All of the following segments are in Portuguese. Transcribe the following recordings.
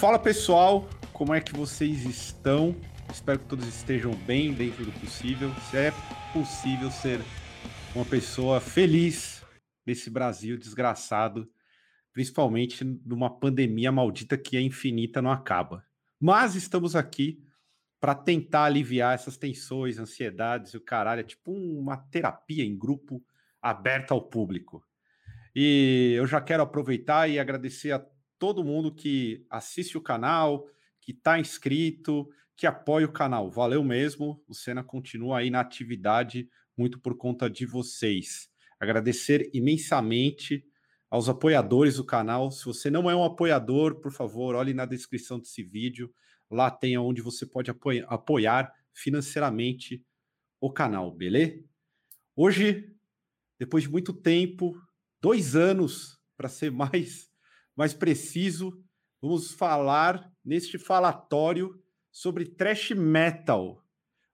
Fala pessoal, como é que vocês estão? Espero que todos estejam bem dentro do possível. Se é possível ser uma pessoa feliz nesse Brasil desgraçado, principalmente numa pandemia maldita que é infinita, não acaba. Mas estamos aqui para tentar aliviar essas tensões, ansiedades e o caralho. É tipo uma terapia em grupo aberta ao público. E eu já quero aproveitar e agradecer a todo mundo que assiste o canal, que está inscrito, que apoia o canal. Valeu mesmo. O Senna continua aí na atividade, muito por conta de vocês. Agradecer imensamente aos apoiadores do canal. Se você não é um apoiador, por favor, olhe na descrição desse vídeo. Lá tem onde você pode apoiar, financeiramente o canal, beleza? Hoje, depois de muito tempo, dois anos para ser mais, mais preciso, vamos falar neste falatório sobre trash metal,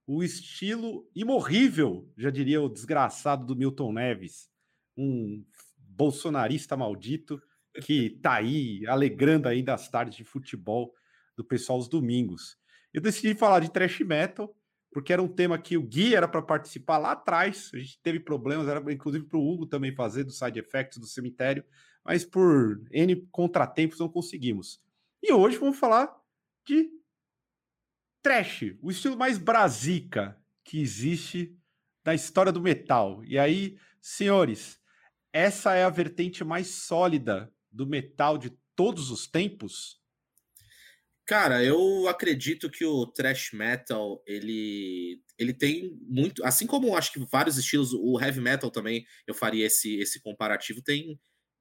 o estilo imorrível, já diria o desgraçado do Milton Neves, um bolsonarista maldito que tá aí alegrando ainda as tardes de futebol do pessoal aos domingos. Eu decidi falar de trash metal, porque era um tema que o Gui era para participar lá atrás. A gente teve problemas, era inclusive para o Hugo também fazer do side effects do cemitério, mas por N contratempos não conseguimos. E hoje vamos falar de trash, o estilo mais brasica que existe da história do metal. E aí, senhores, essa é a vertente mais sólida do metal de todos os tempos? Cara, eu acredito que o thrash metal ele, ele tem muito, assim como acho que vários estilos, o heavy metal também eu faria esse, esse comparativo, tem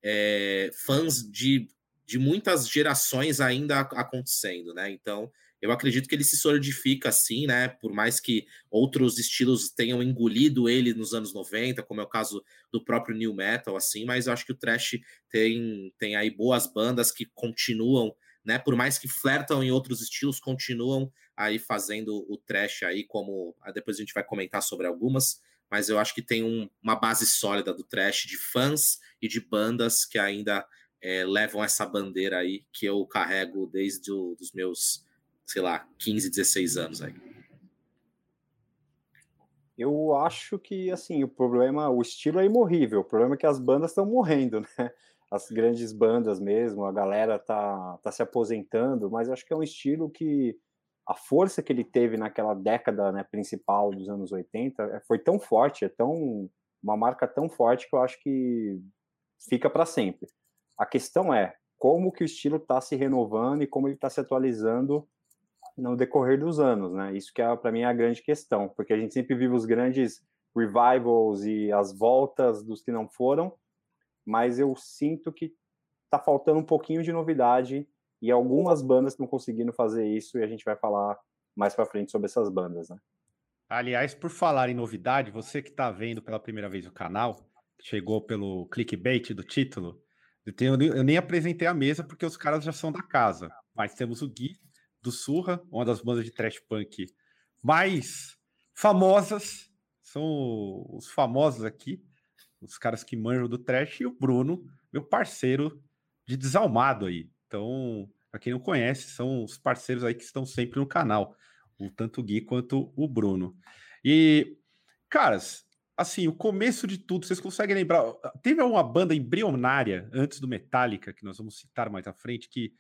é, fãs de, de muitas gerações ainda acontecendo, né? Então eu acredito que ele se solidifica assim, né? Por mais que outros estilos tenham engolido ele nos anos 90, como é o caso do próprio new metal, assim, mas eu acho que o thrash tem, tem aí boas bandas que continuam né? Por mais que flertam em outros estilos, continuam aí fazendo o trash aí, como ah, depois a gente vai comentar sobre algumas, mas eu acho que tem um, uma base sólida do trash de fãs e de bandas que ainda é, levam essa bandeira aí que eu carrego desde os meus, sei lá, 15, 16 anos aí. Eu acho que assim o problema, o estilo é imorrível. O problema é que as bandas estão morrendo, né? as grandes bandas mesmo, a galera tá, tá se aposentando, mas acho que é um estilo que a força que ele teve naquela década né, principal dos anos 80 é, foi tão forte, é tão uma marca tão forte que eu acho que fica para sempre. A questão é como que o estilo está se renovando e como ele está se atualizando no decorrer dos anos, né? Isso que é para mim é a grande questão, porque a gente sempre vive os grandes revivals e as voltas dos que não foram, mas eu sinto que tá faltando um pouquinho de novidade e algumas bandas estão conseguindo fazer isso e a gente vai falar mais para frente sobre essas bandas, né? Aliás, por falar em novidade, você que está vendo pela primeira vez o canal, chegou pelo clickbait do título, eu, tenho, eu nem apresentei a mesa porque os caras já são da casa, mas temos o Gui do Surra, uma das bandas de trash punk mais famosas, são os famosos aqui, os caras que manjam do trash, e o Bruno, meu parceiro de desalmado aí. Então, para quem não conhece, são os parceiros aí que estão sempre no canal, o tanto o Gui quanto o Bruno. E, caras, assim, o começo de tudo, vocês conseguem lembrar? Teve uma banda embrionária antes do Metallica, que nós vamos citar mais à frente, que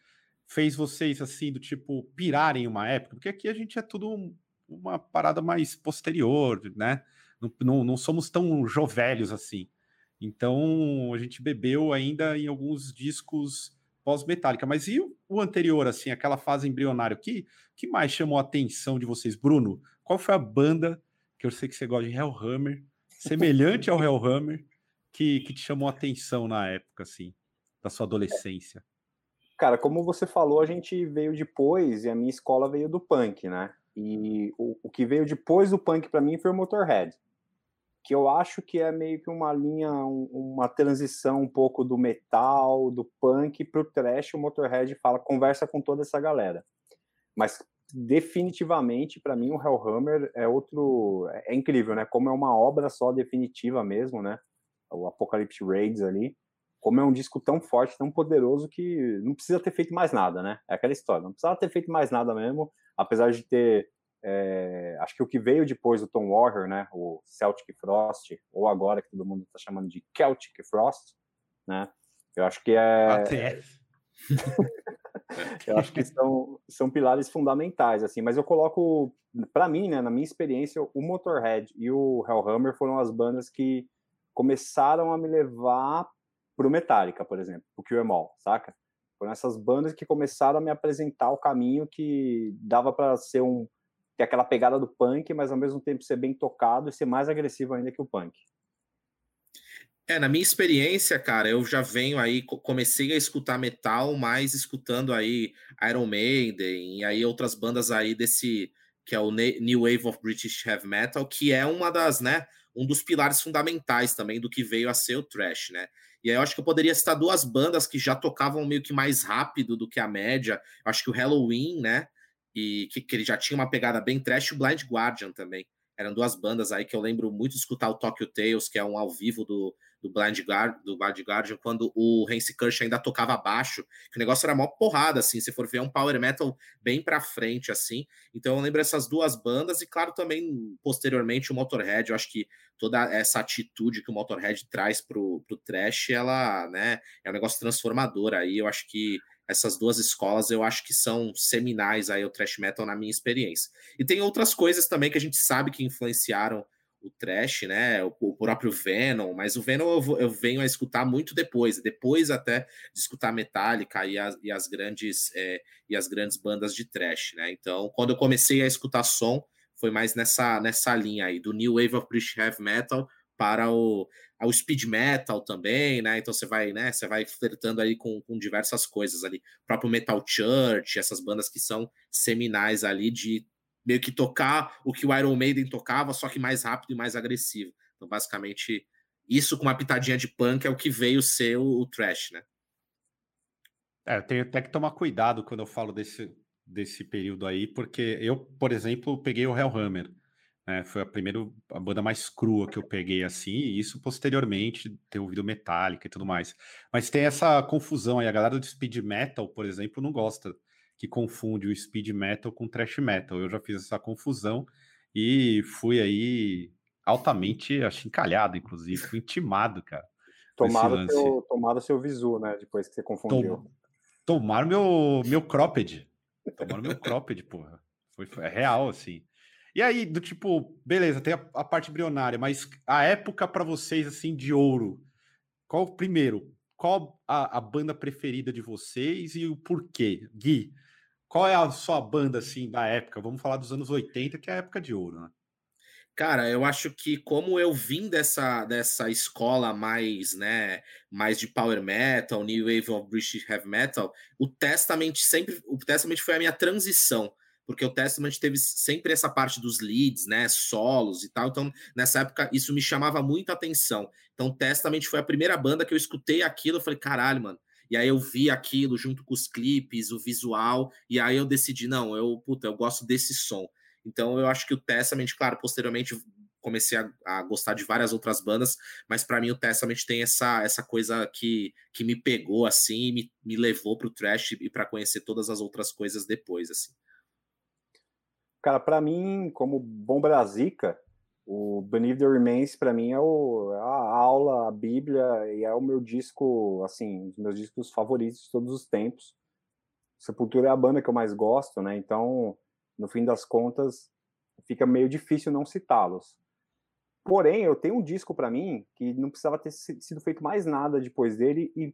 fez vocês, assim, do tipo, pirarem uma época? Porque aqui a gente é tudo uma parada mais posterior, né? Não, não, não somos tão jovelhos assim. Então a gente bebeu ainda em alguns discos pós-metálica. Mas e o, anterior, assim, aquela fase embrionária, que, que mais chamou a atenção de vocês? Bruno, qual foi a banda que eu sei que você gosta de Hellhammer, semelhante ao Hellhammer, que, que te chamou a atenção na época, assim, da sua adolescência? Cara, como você falou, a gente veio depois e a minha escola veio do punk, né? E o, o que veio depois do punk para mim foi o Motorhead que eu acho que é meio que uma linha, um, uma transição um pouco do metal, do punk para o trash. O Motorhead fala, conversa com toda essa galera. Mas definitivamente, para mim, o Hellhammer é outro. É, é incrível, né? Como é uma obra só definitiva mesmo, né? O Apocalypse Raids ali. como é um disco tão forte, tão poderoso que não precisa ter feito mais nada, né? É aquela história, não precisava ter feito mais nada mesmo, apesar de ter, é, acho que o que veio depois do Tom Warrior, né? O Celtic Frost, ou agora que todo mundo está chamando de Celtic Frost, né? Eu acho que é. Até. eu acho que são, são pilares fundamentais, assim, mas eu coloco, para mim, né, na minha experiência, o Motorhead e o Hellhammer foram as bandas que começaram a me levar pro Metallica, por exemplo, o All, saca? Foram essas bandas que começaram a me apresentar o caminho que dava para ser um ter aquela pegada do punk, mas ao mesmo tempo ser bem tocado e ser mais agressivo ainda que o punk. É, na minha experiência, cara, eu já venho aí, comecei a escutar metal, mais escutando aí Iron Maiden e aí outras bandas aí desse, que é o New Wave of British Heavy Metal, que é uma das, né, um dos pilares fundamentais também do que veio a ser o thrash, né? E aí eu acho que eu poderia citar duas bandas que já tocavam meio que mais rápido do que a média. Eu acho que o Halloween, né, e que, que ele já tinha uma pegada bem trash, o Blind Guardian também. Eram duas bandas aí que eu lembro muito de escutar o Tokyo Tales, que é um ao vivo do, do Blind, Guard, do Blind Guardian, quando o Hansi Kirsch ainda tocava baixo, que o negócio era mó porrada, assim, se for ver, é um power metal bem pra frente, assim. Então eu lembro essas duas bandas, e claro, também, posteriormente, o Motorhead, eu acho que toda essa atitude que o Motorhead traz pro, pro trash, ela, né, é um negócio transformador aí, eu acho que essas duas escolas eu acho que são seminais aí o thrash metal na minha experiência. E tem outras coisas também que a gente sabe que influenciaram o trash, né? O, o próprio Venom, mas o Venom eu, eu, venho a escutar muito depois, depois até de escutar Metallica e as, e as grandes é, e as grandes bandas de trash, né? Então, quando eu comecei a escutar som, foi mais nessa nessa linha aí do New Wave of British Heavy Metal para o, o speed metal também, né? Então você vai, né? Você vai flertando aí com, com diversas coisas ali, o próprio Metal Church, essas bandas que são seminais ali de meio que tocar o que o Iron Maiden tocava, só que mais rápido e mais agressivo. Então, basicamente, isso com uma pitadinha de punk é o que veio ser o, o trash, né? É, eu tenho até que tomar cuidado quando eu falo desse, desse período aí, porque eu, por exemplo, peguei o Hellhammer. Né, foi a primeira a banda mais crua que eu peguei assim, e isso posteriormente ter ouvido Metallica e tudo mais. Mas tem essa confusão aí, a galera do speed metal, por exemplo, não gosta que confunde o speed metal com thrash metal. Eu já fiz essa confusão e fui aí altamente achincalhado, inclusive, fui intimado, cara. Tomaram seu, tomaram seu visu, né? Depois que você confundiu. Tom, tomaram meu, meu cropped. Tomaram meu cropped, porra. Foi, foi é real, assim. E aí, do tipo, beleza, tem a, a parte embrionária, mas a época para vocês, assim, de ouro, qual primeiro? Qual a, a, banda preferida de vocês e o porquê? Gui, qual é a sua banda, assim, da época? Vamos falar dos anos 80, que é a época de ouro, né? Cara, eu acho que como eu vim dessa, dessa escola mais, né, mais de power metal, new wave of British heavy metal, o Testament sempre, o Testament foi a minha transição, porque o Testament teve sempre essa parte dos leads, né, solos e tal. Então, nessa época isso me chamava muita atenção. Então, Testament foi a primeira banda que eu escutei aquilo, eu falei, caralho, mano, e aí eu vi aquilo junto com os clipes, o visual, e aí eu decidi, não, eu, puta, eu gosto desse som. Então eu acho que o Testament, claro, posteriormente comecei a, a gostar de várias outras bandas, mas para mim o Testament tem essa, essa coisa que, que me pegou assim, me, me levou pro trash e para conhecer todas as outras coisas depois, assim. Cara, para mim, como bom brasica, o Beneath the Remains, para mim, é, o, é, a aula, a Bíblia, e é o meu disco, assim, os meus discos favoritos de todos os tempos. Sepultura é a banda que eu mais gosto, né? Então, no fim das contas, fica meio difícil não citá-los. Porém, eu tenho um disco para mim que não precisava ter sido feito mais nada depois dele e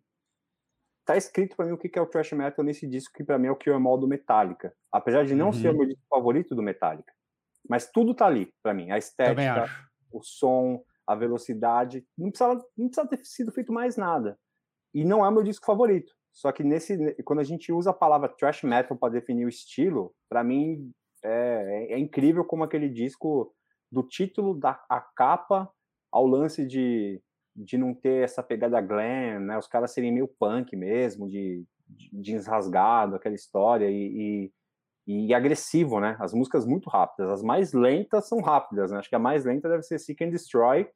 tá escrito para mim o que é o thrash metal nesse disco que para mim é o Kill Em All do Metallica, apesar de não uhum. ser o meu disco favorito do Metallica. Mas tudo tá ali para mim. A estética, o som, a velocidade. Não precisava, não precisava ter sido feito mais nada. E não é o meu disco favorito. Só que nesse, quando a gente usa a palavra thrash metal para definir o estilo, para mim é, é, é, incrível como aquele disco, do título da a capa ao lance de, de não ter essa pegada glam, né? Os caras serem meio punk mesmo, de, de jeans rasgado, aquela história e, e e agressivo, né? As músicas muito rápidas. As mais lentas são rápidas, né? Acho que a mais lenta deve ser Seek and Destroy,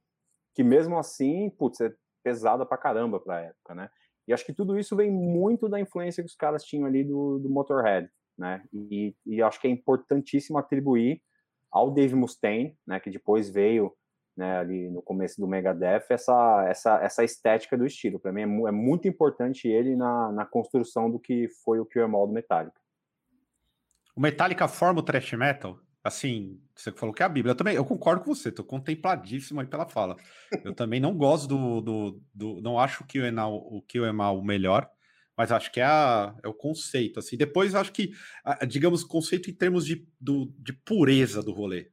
que mesmo assim, putz, é, pesada pra caramba pra época, né? E acho que tudo isso vem muito da influência que os caras tinham ali do, do Motorhead, né? E, e acho que é importantíssimo atribuir ao Dave Mustaine, né, que depois veio né, ali no começo do Megadeth, essa, essa, essa estética do estilo. Para mim é, é, muito importante ele na, na construção do que foi o Kill do Metallica. O Metallica forma o thrash metal? Assim, você falou que é a Bíblia. Eu também, eu concordo com você, tô contempladíssimo aí pela fala. Eu também não gosto do, do, do não acho que o Enal, o que o Emal o melhor, mas acho que é, a, é o conceito. Assim, depois acho que, digamos, conceito em termos de, do, de pureza do rolê,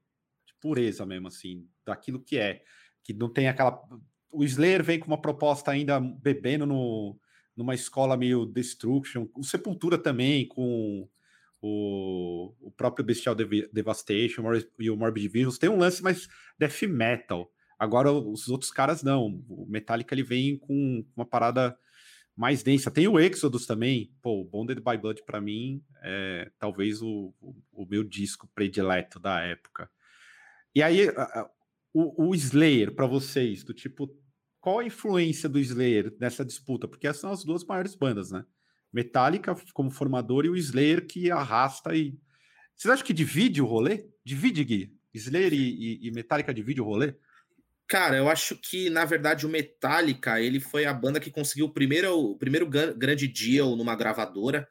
de pureza mesmo, assim, daquilo que é, que não tem aquela. O Slayer vem com uma proposta ainda bebendo no, numa escola meio Destruction, o Sepultura também com o, o próprio Bestial Dev Devastation e o Morbid Virus tem um lance mais death metal. Agora os outros caras não. O Metallica ele vem com uma parada mais densa. Tem o Exodus também. Pô, o Bonded by Blood para mim é talvez o, o, o, meu disco predileto da época. E aí o, o Slayer para vocês, do tipo, qual a influência do Slayer nessa disputa? Porque essas são as duas maiores bandas, né? Metallica como formador e o Slayer que arrasta e. Vocês acham que divide o rolê? Divide, Gui? Slayer e, e, e Metallica divide o rolê? Cara, eu acho que, na verdade, o Metallica ele foi a banda que conseguiu o primeiro, o primeiro grande deal numa gravadora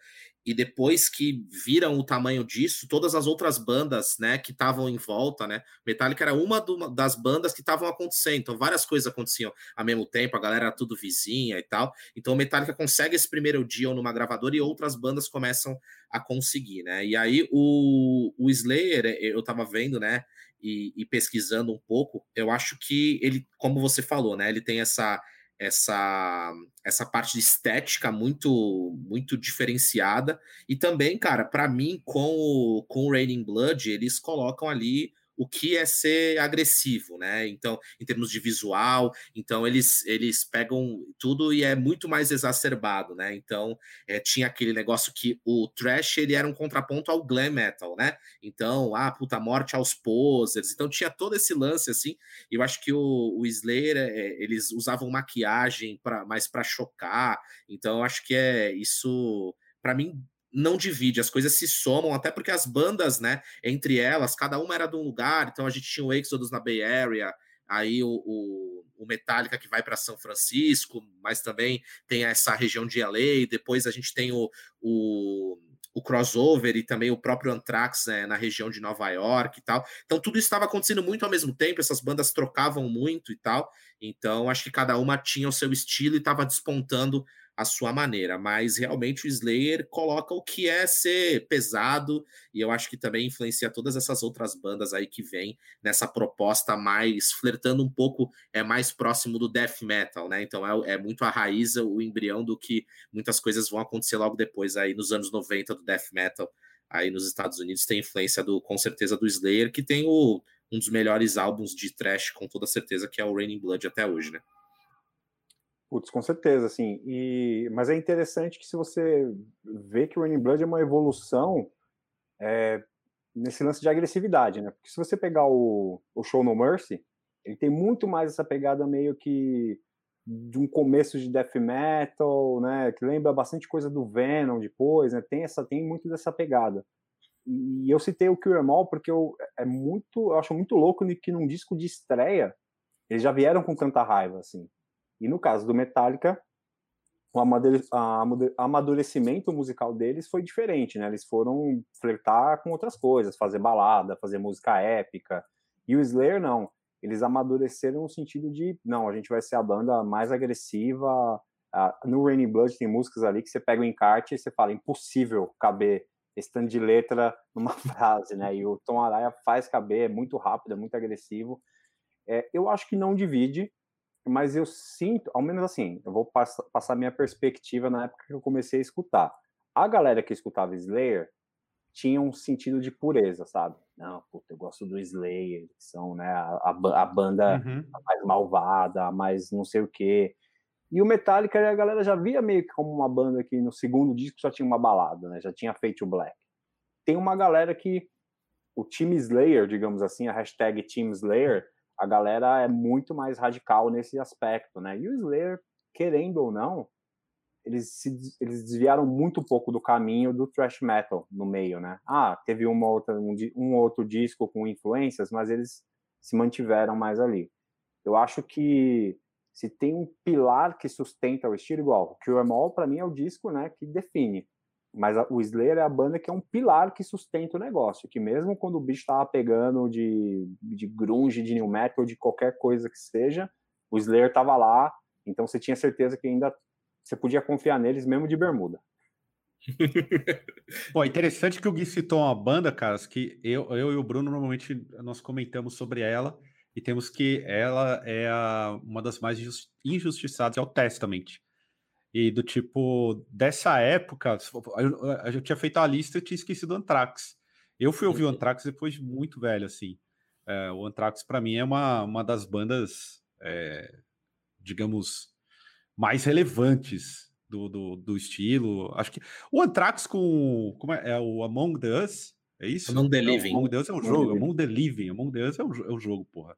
e depois que viram o tamanho disso, todas as outras bandas, né, que estavam em volta, né, Metallica era uma do, das bandas que estavam acontecendo, então várias coisas aconteciam ao mesmo tempo, a galera era tudo vizinha e tal, então Metallica consegue esse primeiro deal numa gravadora e outras bandas começam a conseguir, né, e aí o, o Slayer, eu tava vendo, né, e, e pesquisando um pouco, eu acho que ele, como você falou, né, ele tem essa essa essa parte de estética muito muito diferenciada. E também, cara, para mim com o com o Raining Blood, eles colocam ali o que é ser agressivo, né? Então, em termos de visual, então eles eles pegam tudo e é muito mais exacerbado, né? Então, é, tinha aquele negócio que o trash ele era um contraponto ao glam metal, né? Então, ah, puta morte aos posers. Então tinha todo esse lance assim. Eu acho que o, o Slayer é, eles usavam maquiagem para mais para chocar. Então, eu acho que é isso para mim não divide, as coisas se somam, até porque as bandas, né, entre elas, cada uma era de um lugar, então a gente tinha o Exodus na Bay Area, aí o, o, o Metallica que vai para São Francisco, mas também tem essa região de LA, depois a gente tem o, o, o crossover e também o próprio Anthrax né, na região de Nova York e tal. Então tudo estava acontecendo muito ao mesmo tempo, essas bandas trocavam muito e tal. Então acho que cada uma tinha o seu estilo e estava despontando a sua maneira, mas realmente o Slayer coloca o que é ser pesado, e eu acho que também influencia todas essas outras bandas aí que vêm nessa proposta mais flertando um pouco, é mais próximo do death metal, né? Então é, é muito a raiz, o embrião do que muitas coisas vão acontecer logo depois aí nos anos 90 do death metal aí nos Estados Unidos tem influência do com certeza do Slayer, que tem o, um dos melhores álbuns de thrash com toda certeza que é o Raining Blood até hoje, né? Putz, com certeza, assim. E, mas é interessante que se você vê que o Running Blood é uma evolução é, nesse lance de agressividade, né? Porque se você pegar o, o Show No Mercy, ele tem muito mais essa pegada meio que de um começo de death metal, né? Que lembra bastante coisa do Venom depois, né? Tem essa, tem muito dessa pegada. E eu citei o Cure All porque eu, é muito, eu acho muito louco que num disco de estreia eles já vieram com tanta raiva, assim. E no caso do Metallica, o amadurecimento musical deles foi diferente, né? Eles foram flertar com outras coisas, fazer balada, fazer música épica. E o Slayer não. Eles amadureceram no sentido de, não, a gente vai ser a banda mais agressiva. No Raining Blood tem músicas ali que você pega o encarte e você fala, impossível caber esse tanto de letra numa frase, né? E o Tom Araya faz caber, é muito rápido, é muito agressivo. É, eu acho que não divide, mas eu sinto, ao menos assim, eu vou pass passar minha perspectiva na época que eu comecei a escutar. A galera que escutava Slayer tinha um sentido de pureza, sabe? Não, puta, eu gosto do Slayer, que são né, a, a, banda uhum. mais malvada, mais não sei o quê. E o Metallica, a galera já via meio que como uma banda que no segundo disco só tinha uma balada, né? Já tinha feito o Black. Tem uma galera que o Team Slayer, digamos assim, a hashtag Team Slayer, a galera é muito mais radical nesse aspecto, né? E o Slayer, querendo ou não, eles, se, eles desviaram muito pouco do caminho do thrash metal no meio, né? Ah, teve uma outra, um, um outro disco com influências, mas eles se mantiveram mais ali. Eu acho que se tem um pilar que sustenta o estilo igual, o Emol para mim é o disco, né, que define. Mas a, o Slayer é a banda que é um pilar que sustenta o negócio, que mesmo quando o bicho tava pegando de, de grunge, de new metal, de qualquer coisa que seja, o Slayer tava lá, então você tinha certeza que ainda você podia confiar neles mesmo de bermuda. Pô, interessante que o Gui citou uma banda, caras, que eu, eu e o Bruno normalmente nós comentamos sobre ela e temos que ela é a, uma das mais injustiçadas, é o Testament. E do tipo, dessa época, eu, eu tinha feito a lista e tinha esquecido o Anthrax. Eu fui ouvir o uhum. Anthrax depois de muito velho, assim. É, o Anthrax, para mim, é uma, uma das bandas, é, digamos, mais relevantes do, do, do, estilo. Acho que o Anthrax com. Como é, é o Among Us? É isso? Among the Living. Among the Us é um jogo. Among the Living. Among the Us é um, é um jogo, porra.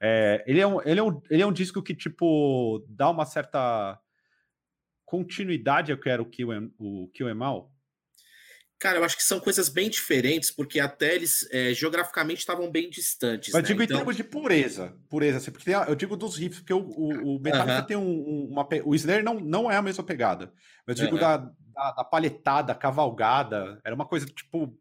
É, ele, é um, ele, é um, ele é um disco que, tipo, dá uma certa continuidade ao que era o Kill, o All? Cara, eu acho que são coisas bem diferentes, porque até eles é, geograficamente estavam bem distantes. Mas né? digo então... em termos de pureza. Pureza, assim, porque eu digo dos riffs, porque o, o, o Metallica uh -huh. tem um, uma. O Slayer não, não é a mesma pegada. Mas eu digo uh -huh. da, da, da, palhetada, cavalgada. Era uma coisa tipo.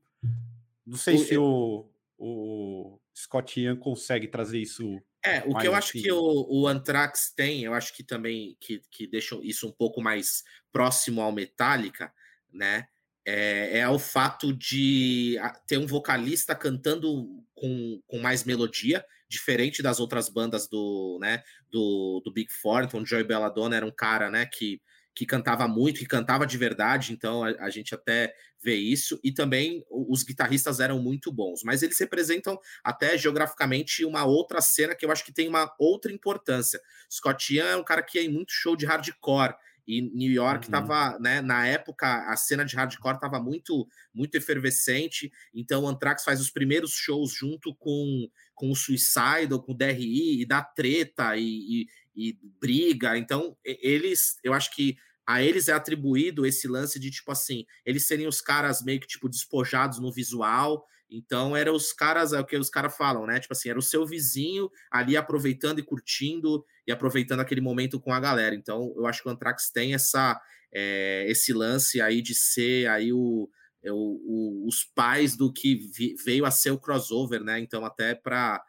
Não sei o, se o, o Scott Ian consegue trazer isso. É, o que eu acho que o, o Anthrax tem, eu acho que também que, que deixa isso um pouco mais próximo ao Metallica, né? É, é o fato de ter um vocalista cantando com, com mais melodia, diferente das outras bandas do, né, do, do Big Four. Então, o Joey Belladonna era um cara, né, que que cantava muito, que cantava de verdade, então a, a, gente até vê isso, e também os guitarristas eram muito bons, mas eles representam até geograficamente uma outra cena que eu acho que tem uma outra importância. Scott Ian é um cara que ia em muito show de hardcore, e New York estava, uhum. né, na época, a cena de hardcore estava muito, muito efervescente. Então, o Anthrax faz os primeiros shows junto com, com o Suicide, ou com o DRI, e dá treta e, e, e briga. Então, eles, eu acho que a eles é atribuído esse lance de tipo assim, eles serem os caras meio que tipo despojados no visual. Então, eram os caras, é o que os caras falam, né? Tipo assim, era o seu vizinho ali aproveitando e curtindo e aproveitando aquele momento com a galera. Então, eu acho que o Anthrax tem essa é, esse lance aí de ser aí o, é, o, o os pais do que vi, veio a ser o crossover, né? Então, até para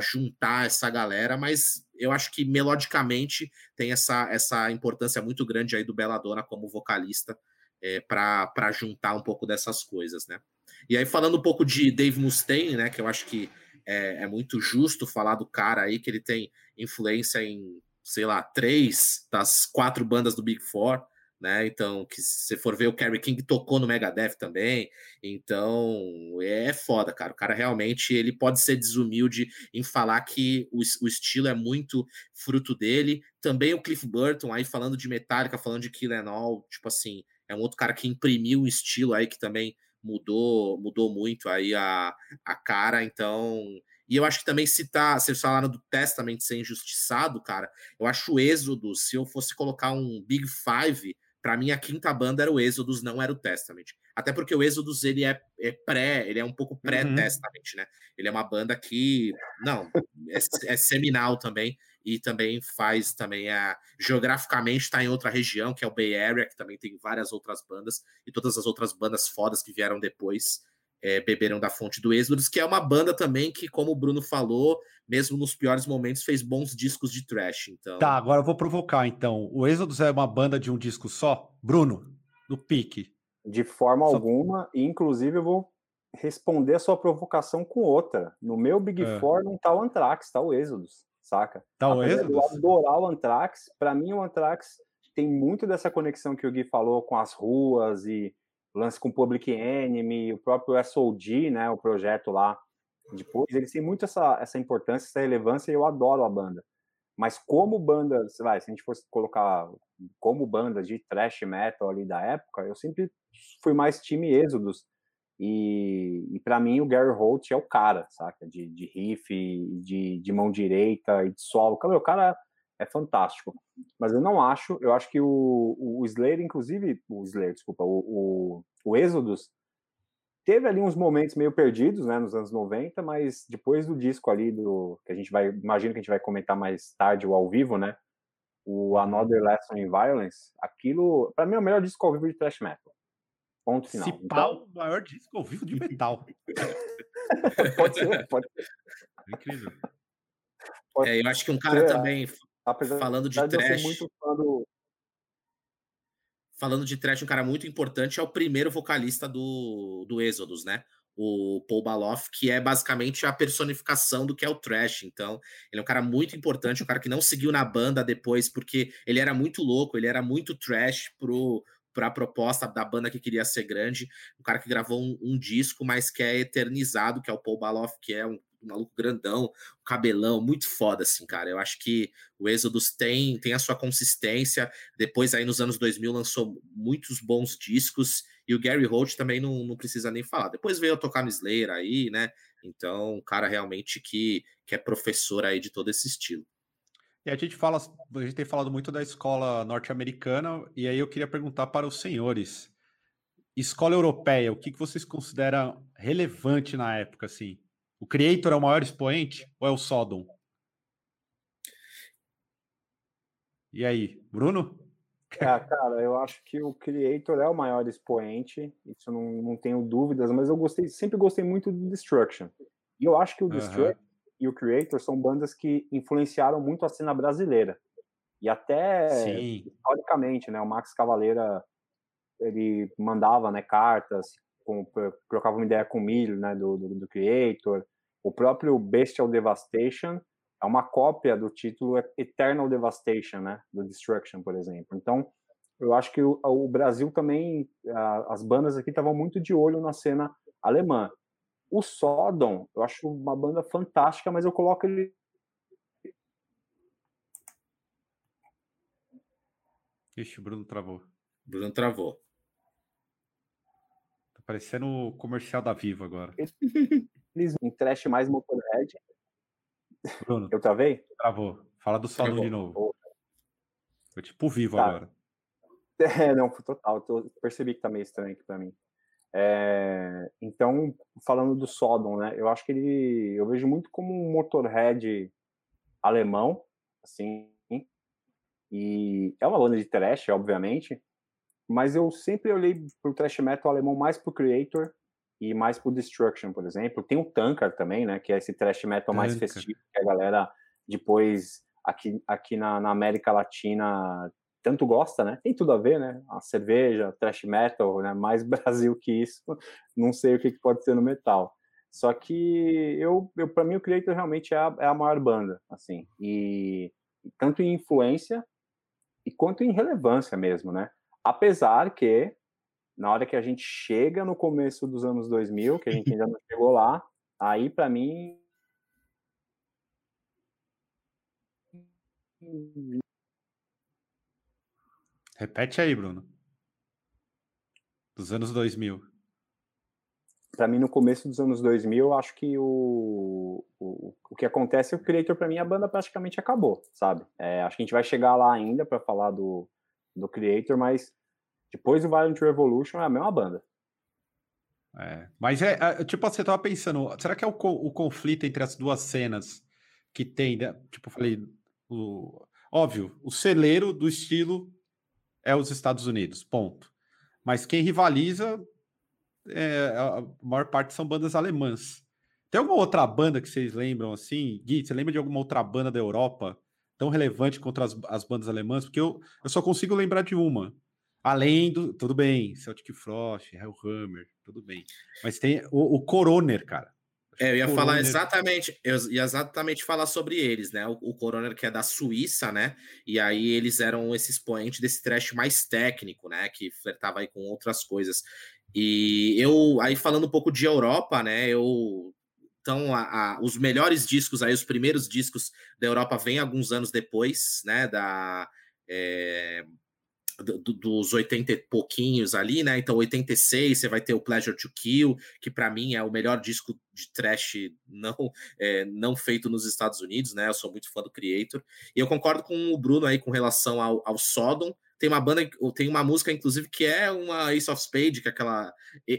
juntar essa galera, mas eu acho que melodicamente tem essa, essa importância muito grande aí do Belladonna como vocalista é, para juntar um pouco dessas coisas, né? E aí, falando um pouco de Dave Mustaine, né? Que eu acho que é, é muito justo falar do cara aí, que ele tem influência em, sei lá, três das quatro bandas do Big Four né? Então, que se for ver, o Kerry King tocou no Megadeth também. Então, é foda, cara. O cara realmente ele pode ser desumilde em falar que o, o estilo é muito fruto dele. Também o Cliff Burton, aí falando de Metallica, falando de Kill tipo assim, é um outro cara que imprimiu um estilo aí que também mudou mudou muito aí a, a cara. Então, e eu acho que também citar, vocês falaram do Testament ser injustiçado, cara. Eu acho o Êxodo, se eu fosse colocar um Big Five para mim, a quinta banda era o Exodus, não era o Testament. Até porque o Exodus, ele é, é pré, ele é um pouco uhum. pré-Testament, uhum. né? Ele é uma banda que, não, é, é, seminal também, e também faz, também, a, geograficamente está em outra região, que é o Bay Area, que também tem várias outras bandas, e todas as outras bandas fodas que vieram depois é, beberam da fonte do Exodus, que é uma banda também que, como o Bruno falou, mesmo nos piores momentos, fez bons discos de trash. Então... Tá, agora eu vou provocar, então. O Exodus é uma banda de um disco só? Bruno, no pique. De forma só... alguma, e inclusive eu vou responder a sua provocação com outra. No meu Big é. Four não tá o Anthrax, tá o Exodus, saca? Tá o Apesar Exodus? Eu adorar o Anthrax, para mim o Anthrax tem muito dessa conexão que o Gui falou com as ruas e lance com Public Enemy, o próprio SOG, né, o projeto lá depois, eles têm muito essa, essa importância, essa relevância e eu adoro a banda. Mas como banda, vai, se a gente fosse colocar como banda de thrash metal ali da época, eu sempre fui mais time Exodus. E, e para mim o Gary Holt é o cara, saca? De, de riff, de, de mão direita e de solo. O cara é fantástico. Mas eu não acho, eu acho que o, o Slayer, inclusive, o Slayer, desculpa, o, o, o Exodus, teve ali uns momentos meio perdidos, né, nos anos 90, mas depois do disco ali do que a gente vai, imagino que a gente vai comentar mais tarde o ao vivo, né? O Another Lesson in Violence, aquilo, para mim é o melhor disco ao vivo de thrash metal. Ponto final. Se então... o maior disco ao vivo de metal. pode ser, pode ser. É incrível. Pode é, eu acho que um cara ser, também Apesar falando de trash. Do... Falando de trash, um cara muito importante é o primeiro vocalista do, do Exodus, né? O Paul Baloff, que é basicamente a personificação do que é o trash. Então, ele é um cara muito importante, um cara que não seguiu na banda depois, porque ele era muito louco, ele era muito trash pro, para a proposta da banda que queria ser grande, um cara que gravou um, um, disco, mas que é eternizado, que é o Paul Baloff, que é um maluco grandão, cabelão, muito foda, assim, cara. Eu acho que o Exodus tem, tem a sua consistência. Depois, aí nos anos 2000, lançou muitos bons discos. E o Gary Holt também não, não precisa nem falar. Depois veio tocar no Slayer aí, né? Então, um cara realmente que, que é professor aí de todo esse estilo. E a gente fala, a gente tem falado muito da escola norte-americana, e aí eu queria perguntar para os senhores, escola europeia, o que, que vocês consideram relevante na época, assim? O Creator é o maior expoente ou é o Sodom? E aí, Bruno? É, cara, eu acho que o Creator é o maior expoente, isso não, não tenho dúvidas, mas eu gostei, sempre gostei muito do Destruction. E eu acho que o Destruction e o Creator são bandas que influenciaram muito a cena brasileira. E até Sim. historicamente, né, o Max Cavaleira ele mandava, né, cartas, com, trocava uma ideia com o Milho, né, do, do, do, Creator. O próprio Bestial Devastation é uma cópia do título Eternal Devastation, né, do Destruction, por exemplo. Então, eu acho que o, o Brasil também, a, as bandas aqui estavam muito de olho na cena alemã. O Sodom, eu acho uma banda fantástica, mas eu coloco ele Ixi, o Bruno travou. Bruno travou. Parecendo o comercial da Vivo agora. Eles um trash mais Motorhead. Bruno. Eu travei? Travou. Fala do salão de novo. Foi tipo vivo tá. agora. É, não, total. Tô, percebi que tá meio estranho aqui pra mim. É, então, falando do Sodom, né? Eu acho que ele. Eu vejo muito como um Motorhead alemão, assim. E é uma banda de trash, obviamente, mas eu sempre olhei pro thrash metal alemão mais pro Creator e mais pro Destruction, por exemplo. Tem o Tankard também, né, que é esse thrash metal mais festivo que a galera depois aqui, aqui na, na, América Latina tanto gosta, né? Tem tudo a ver, né? A cerveja, thrash metal, né? Mais Brasil que isso, não sei o que, que pode ser no metal. Só que eu, eu para mim o Creator realmente é a, é a maior banda, assim, e tanto em influência e quanto em relevância mesmo, né? Apesar que, na hora que a gente chega no começo dos anos 2000, que a gente ainda não chegou lá, aí para mim. Repete aí, Bruno. Dos anos 2000. Para mim, no começo dos anos 2000, eu acho que o, o, o que acontece é que o Creator, para mim, a banda praticamente acabou, sabe? É, acho que a gente vai chegar lá ainda para falar do, do Creator, mas depois do Violent Revolution é a mesma banda. É, mas é, é, tipo, você tava pensando, será que é o, o conflito entre as duas cenas que tem, né? tipo, eu falei, o, óbvio, o celeiro do estilo é os Estados Unidos, ponto. Mas quem rivaliza, é, a maior parte são bandas alemãs. Tem alguma outra banda que vocês lembram assim? Gui, você lembra de alguma outra banda da Europa tão relevante contra as, as bandas alemãs? Porque eu, eu só consigo lembrar de uma, Além do. Tudo bem, Celtic Frost, Hellhammer, tudo bem. Mas tem o, o Coroner, cara. É, eu ia Coroner... falar exatamente, eu ia exatamente falar sobre eles, né? O, o, Coroner que é da Suíça, né? E aí eles eram esse expoente desse trash mais técnico, né? Que flertava aí com outras coisas. E eu, aí falando um pouco de Europa, né? Eu então, a, a, os melhores discos aí, os primeiros discos da Europa vêm alguns anos depois, né? Da, é, dos 80 e pouquinhos ali, né? Então, 86 você vai ter o Pleasure to Kill, que para mim é o melhor disco de trash não, é, não feito nos Estados Unidos, né? Eu sou muito fã do Creator. E eu concordo com o Bruno aí com relação ao, ao Sodom. Tem uma banda, tem uma música, inclusive, que é uma Ace of Spades, que é aquela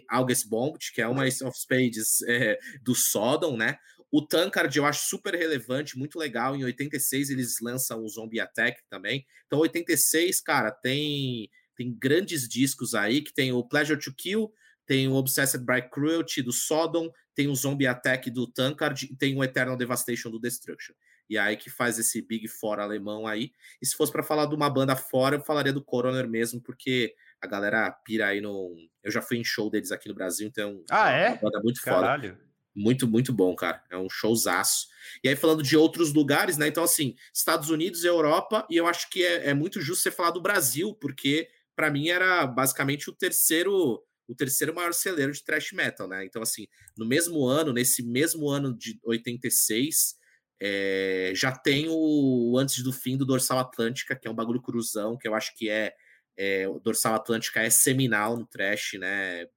August Bombed, que é uma Ace of Spades é, do Sodom, né? O Tankard eu acho super relevante, muito legal. Em 86 eles lançam o Zombie Attack também. Então, 86, cara, tem, tem grandes discos aí, que tem o Pleasure to Kill, tem o Obsessed by Cruelty do Sodom, tem o Zombie Attack do Tankard e tem o Eternal Devastation do Destruction. E aí que faz esse Big Four alemão aí. E se fosse para falar de uma banda fora, eu falaria do Coroner mesmo, porque a galera pira aí no. Eu já fui em show deles aqui no Brasil, então. Ah, é? Uma banda muito Caralho. foda. Muito, muito bom, cara. É um showzaço. E aí, falando de outros lugares, né? Então, assim, Estados Unidos Europa, e eu acho que é, é muito justo você falar do Brasil, porque para mim era basicamente o terceiro o terceiro maior celeiro de thrash metal, né? Então, assim, no mesmo ano, nesse mesmo ano de 86, é, já tem o Antes do Fim do Dorsal Atlântica, que é um bagulho cruzão, que eu acho que é, é o Dorsal Atlântica é seminal no thrash, né?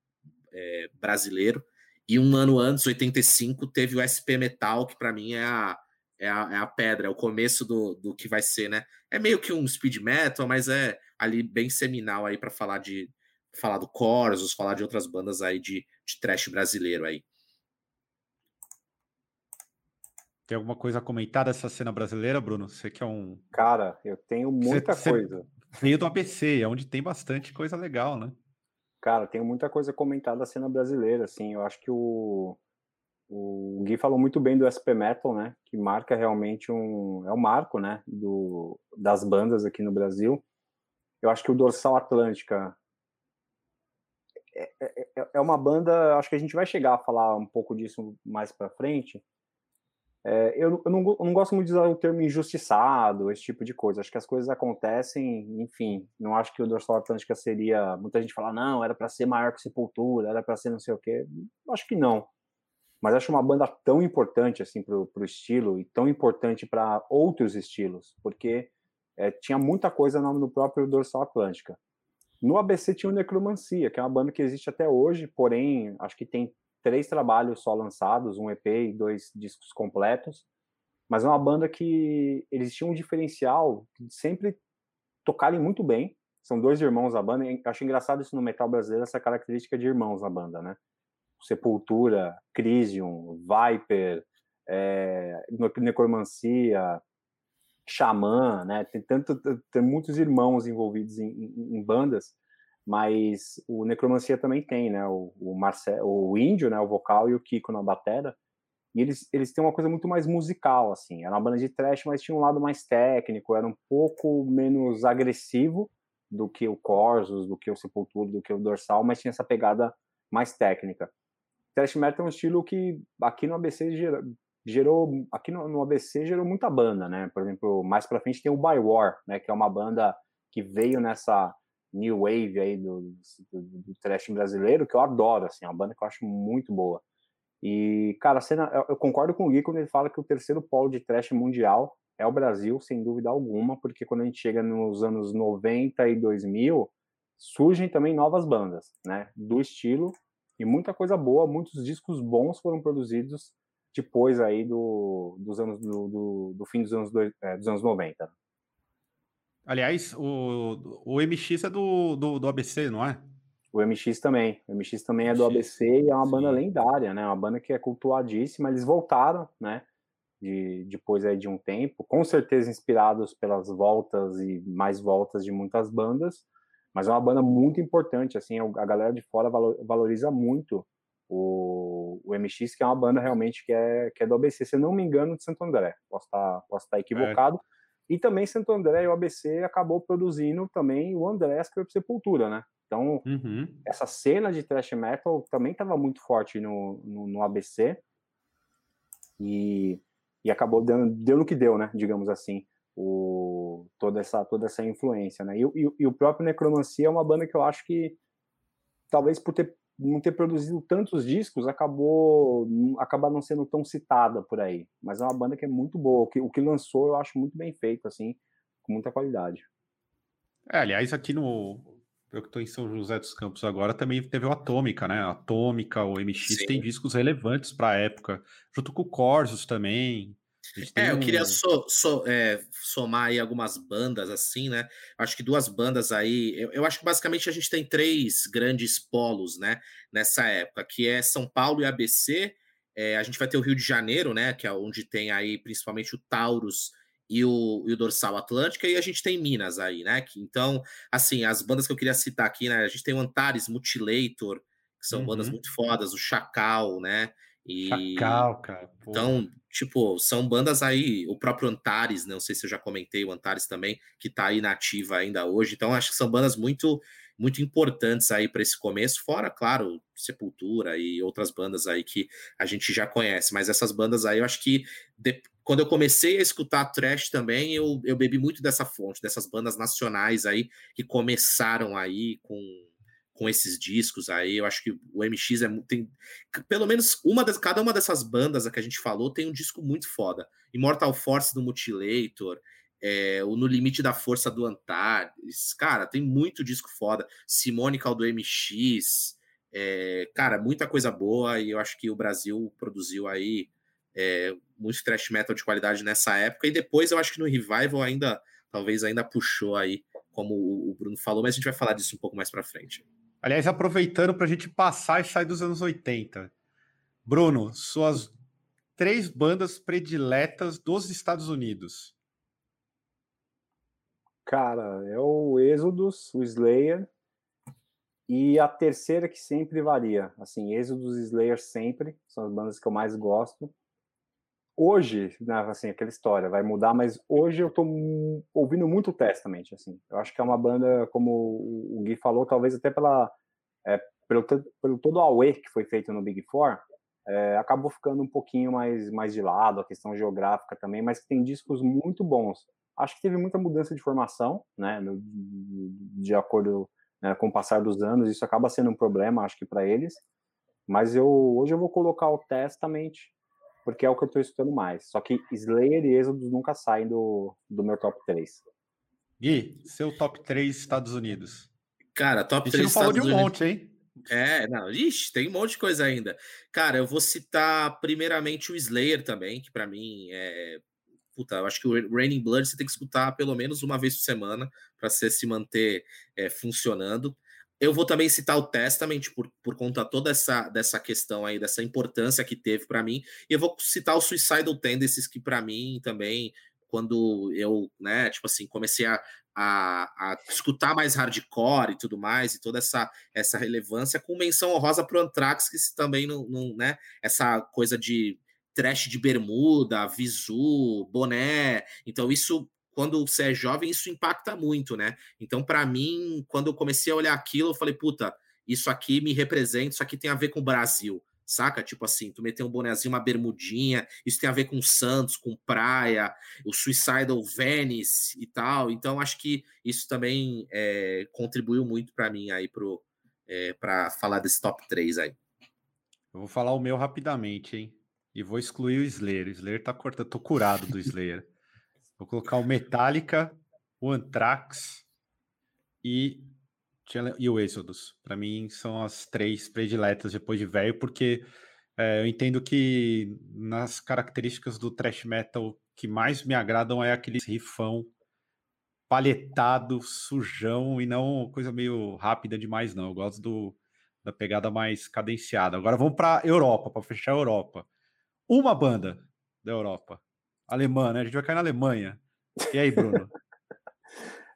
É, brasileiro. E um ano antes, 85, teve o SP Metal, que para mim é a, é a, é, a, pedra, é o começo do, do que vai ser, né? É meio que um speed metal, mas é ali bem seminal aí para falar de falar do Corsos, falar de outras bandas aí de, de trash brasileiro aí. Tem alguma coisa a comentar dessa cena brasileira, Bruno? Você que é um. Cara, eu tenho muita você, coisa. Você veio do ABC, é onde tem bastante coisa legal, né? Cara, tem muita coisa comentada da cena brasileira, assim. Eu acho que o, o Gui falou muito bem do SP Metal, né? Que marca realmente um. É o um marco, né? Do, das bandas aqui no Brasil. Eu acho que o Dorsal Atlântica é, é, é, é uma banda. Acho que a gente vai chegar a falar um pouco disso mais para frente é, eu, eu, não, eu, não, gosto muito de usar o termo injustiçado, esse tipo de coisa. Acho que as coisas acontecem, enfim. Não acho que o Dorsal Atlântica seria. Muita gente fala, não, era para ser maior que Sepultura, era para ser não sei o quê. Acho que não. Mas acho uma banda tão importante assim para o estilo e tão importante para outros estilos, porque é, tinha muita coisa no, no próprio Dorsal Atlântica. No ABC tinha o Necromancia, que é uma banda que existe até hoje, porém, acho que tem três trabalhos só lançados, um EP e dois discos completos, mas é uma banda que eles tinham um diferencial de sempre tocarem muito bem. São dois irmãos da banda. Eu acho engraçado isso no metal brasileiro, essa característica de irmãos na banda, né? Sepultura, Crisium, Viper, é, Necromancia, Xamã, né? Tem tanto, tem muitos irmãos envolvidos em, em, em bandas mas o Necromancia também tem, né? O, o, o Índio, né? O vocal e o Kiko na batera. E eles, eles têm uma coisa muito mais musical, assim. Era uma banda de trash, mas tinha um lado mais técnico, era um pouco menos agressivo do que o Corsos, do que o Sepultura, do que o Dorsal, mas tinha essa pegada mais técnica. Thrash metal é um estilo que aqui no ABC gerou, gerou aqui no, no, ABC gerou muita banda, né? Por exemplo, mais para frente tem o By War, né? Que é uma banda que veio nessa new wave aí do, do, do trash brasileiro, que eu adoro, assim, é uma banda que eu acho muito boa. E, cara, cena, eu, eu concordo com o Gui quando ele fala que o terceiro polo de trash mundial é o Brasil, sem dúvida alguma, porque quando a gente chega nos anos 90 e 2000, surgem também novas bandas, né, do estilo, e muita coisa boa, muitos discos bons foram produzidos depois aí do, dos anos do, do, do fim dos anos, dois, é, dos anos 90. Aliás, o, o MX é do, do, do ABC, não é? O MX também. O MX também é do ABC e é uma Sim. banda lendária, né? Uma banda que é cultuadíssima. Eles voltaram, né? De, depois aí de um tempo, com certeza inspirados pelas voltas e mais voltas de muitas bandas, mas é uma banda muito importante, assim, a galera de fora valoriza muito o, o MX, que é uma banda realmente que é, que é do ABC, se não me engano, de Santo André, posso estar, tá, posso tá equivocado, é. E também Santo André e o ABC acabou produzindo também o Andrés, que foi Sepultura, né? Então, uhum. essa cena de thrash metal também estava muito forte no, no, no, ABC e, e acabou dando, deu no que deu, né? Digamos assim, o, toda, essa, toda essa influência, né? E, e, e o próprio Necromancia é uma banda que eu acho que, talvez por ter não ter produzido tantos discos acabou acaba não sendo tão citada por aí mas é uma banda que é muito boa o que, o que lançou eu acho muito bem feito assim com muita qualidade É, aliás, aqui no. Eu que estou em São José dos Campos agora, também teve o Atômica, né? A Atômica, o MX Sim. tem discos relevantes para a época, junto com o Corsos também. É, eu queria so, so, é, somar aí algumas bandas assim, né? Acho que duas bandas aí. Eu, eu, acho que basicamente a gente tem três grandes polos, né? Nessa época, que é São Paulo e ABC. É, a gente vai ter o Rio de Janeiro, né? Que é onde tem aí principalmente o Taurus e o, e o Dorsal Atlântica, e a gente tem Minas aí, né? Que, então, assim, as bandas que eu queria citar aqui, né? A gente tem o Antares, Mutilator, que são uhum. bandas muito fodas, o Chacal, né? E, Chacal, cara. Pô. Então, tipo, são bandas aí, o próprio Antares, né? não sei se eu já comentei, o Antares também, que tá aí nativa ainda hoje. Então, acho que são bandas muito muito importantes aí para esse começo, fora, claro, Sepultura e outras bandas aí que a gente já conhece, mas essas bandas aí eu acho que de, quando eu comecei a escutar trash também, eu, eu bebi muito dessa fonte, dessas bandas nacionais aí que começaram aí com com esses discos aí. Eu acho que o MX é tem pelo menos uma das, cada uma dessas bandas que a gente falou tem um disco muito foda. Immortal Force do Mutilator, é, o No Limite da Força do Antares, cara, tem muito disco foda. Simonical do MX, é, cara, muita coisa boa e eu acho que o Brasil produziu aí é, muito thrash metal de qualidade nessa época e depois eu acho que no revival ainda talvez ainda puxou aí como o Bruno falou, mas a gente vai falar disso um pouco mais para frente. Aliás, aproveitando para a gente passar e sair dos anos 80. Bruno, suas três bandas prediletas dos Estados Unidos. Cara, é o Exodus, o Slayer e a terceira que sempre varia. Assim, Exodus e Slayer sempre são as bandas que eu mais gosto hoje, né, assim, aquela história vai mudar, mas hoje eu tô ouvindo muito Testament, assim. Eu acho que é uma banda, como o Gui falou, talvez até pela é, pelo, pelo todo o away que foi feito no Big Four, é, acabou ficando um pouquinho mais, mais de lado, a questão geográfica também, mas tem discos muito bons. Acho que teve muita mudança de formação, né, no, de acordo né, com o passar dos anos, isso acaba sendo um problema, acho que para eles. Mas eu hoje eu vou colocar o Testament porque é o que eu estou escutando mais. Só que Slayer e Exodus nunca saem do, do meu top 3. Gui, seu top 3 Estados Unidos. Cara, top 3 não falou de um Unidos. monte, hein? É, não, ixi, tem um monte de coisa ainda. Cara, eu vou citar primeiramente o Slayer também, que para mim é. Puta, eu acho que o Raining Blood você tem que escutar pelo menos uma vez por semana para você se manter é, funcionando. Eu vou também citar o Testament por, por conta toda essa dessa questão aí, dessa importância que teve para mim. E eu vou citar o Suicidal Tendencies, que para mim também, quando eu, né, tipo assim, comecei a, a, a, escutar mais hardcore e tudo mais, e toda essa, essa relevância, com menção honrosa pro Anthrax, que também não, não, né, essa coisa de trash de bermuda, visu, boné. Então, isso quando você é jovem, isso impacta muito, né? Então, para mim, quando eu comecei a olhar aquilo, eu falei, puta, isso aqui me representa, isso aqui tem a ver com o Brasil, saca? Tipo assim, tu meter um bonezinho, uma bermudinha, isso tem a ver com Santos, com praia, o Suicidal Venice e tal. Então, acho que isso também é, contribuiu muito para mim aí pro, é, para falar desse top 3 aí. Eu vou falar o meu rapidamente, hein? E vou excluir o Slayer. O Slayer tá cortando, tô curado do Slayer. Vou colocar o Metallica, o Anthrax e, e o Exodus. Para mim, são as três prediletas depois de velho, porque é, eu entendo que nas características do thrash metal que mais me agradam é aquele rifão palhetado, sujão e não coisa meio rápida demais, não. Eu gosto do, da pegada mais cadenciada. Agora vamos para Europa, para fechar a Europa. Uma banda da Europa alemã, né? A gente vai cair na Alemanha. E aí, Bruno?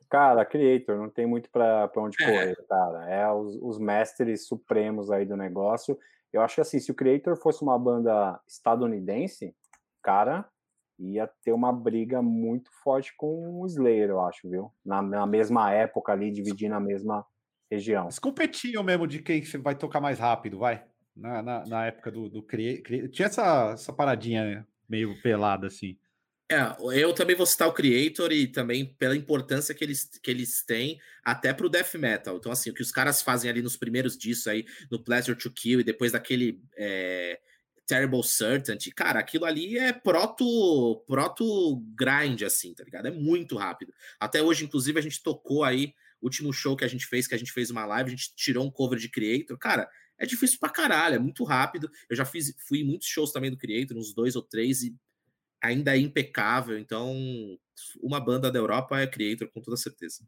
cara, Creator, não tem muito para onde é. correr, cara. É os, os mestres supremos aí do negócio. Eu acho que assim, se o Creator fosse uma banda estadunidense, cara, ia ter uma briga muito forte com o Slayer, eu acho, viu? Na, na mesma época ali, dividindo a mesma região. Eles competiam mesmo de quem vai tocar mais rápido, vai? Na, na, na época do, do Creator. Tinha essa, essa paradinha meio pelada assim. É, eu também vou citar o Creator e também pela importância que eles, que eles têm até pro death metal. Então, assim, o que os caras fazem ali nos primeiros discos aí, no Pleasure to Kill, e depois daquele é, Terrible Certainty, cara, aquilo ali é proto, proto grind, assim, tá ligado? É muito rápido. Até hoje, inclusive, a gente tocou aí, último show que a gente fez, que a gente fez uma live, a gente tirou um cover de Creator. Cara, é difícil pra caralho, é muito rápido. Eu já fiz, fui em muitos shows também do Creator, uns dois ou três, e ainda é impecável. Então, uma banda da Europa é Creator, com toda certeza.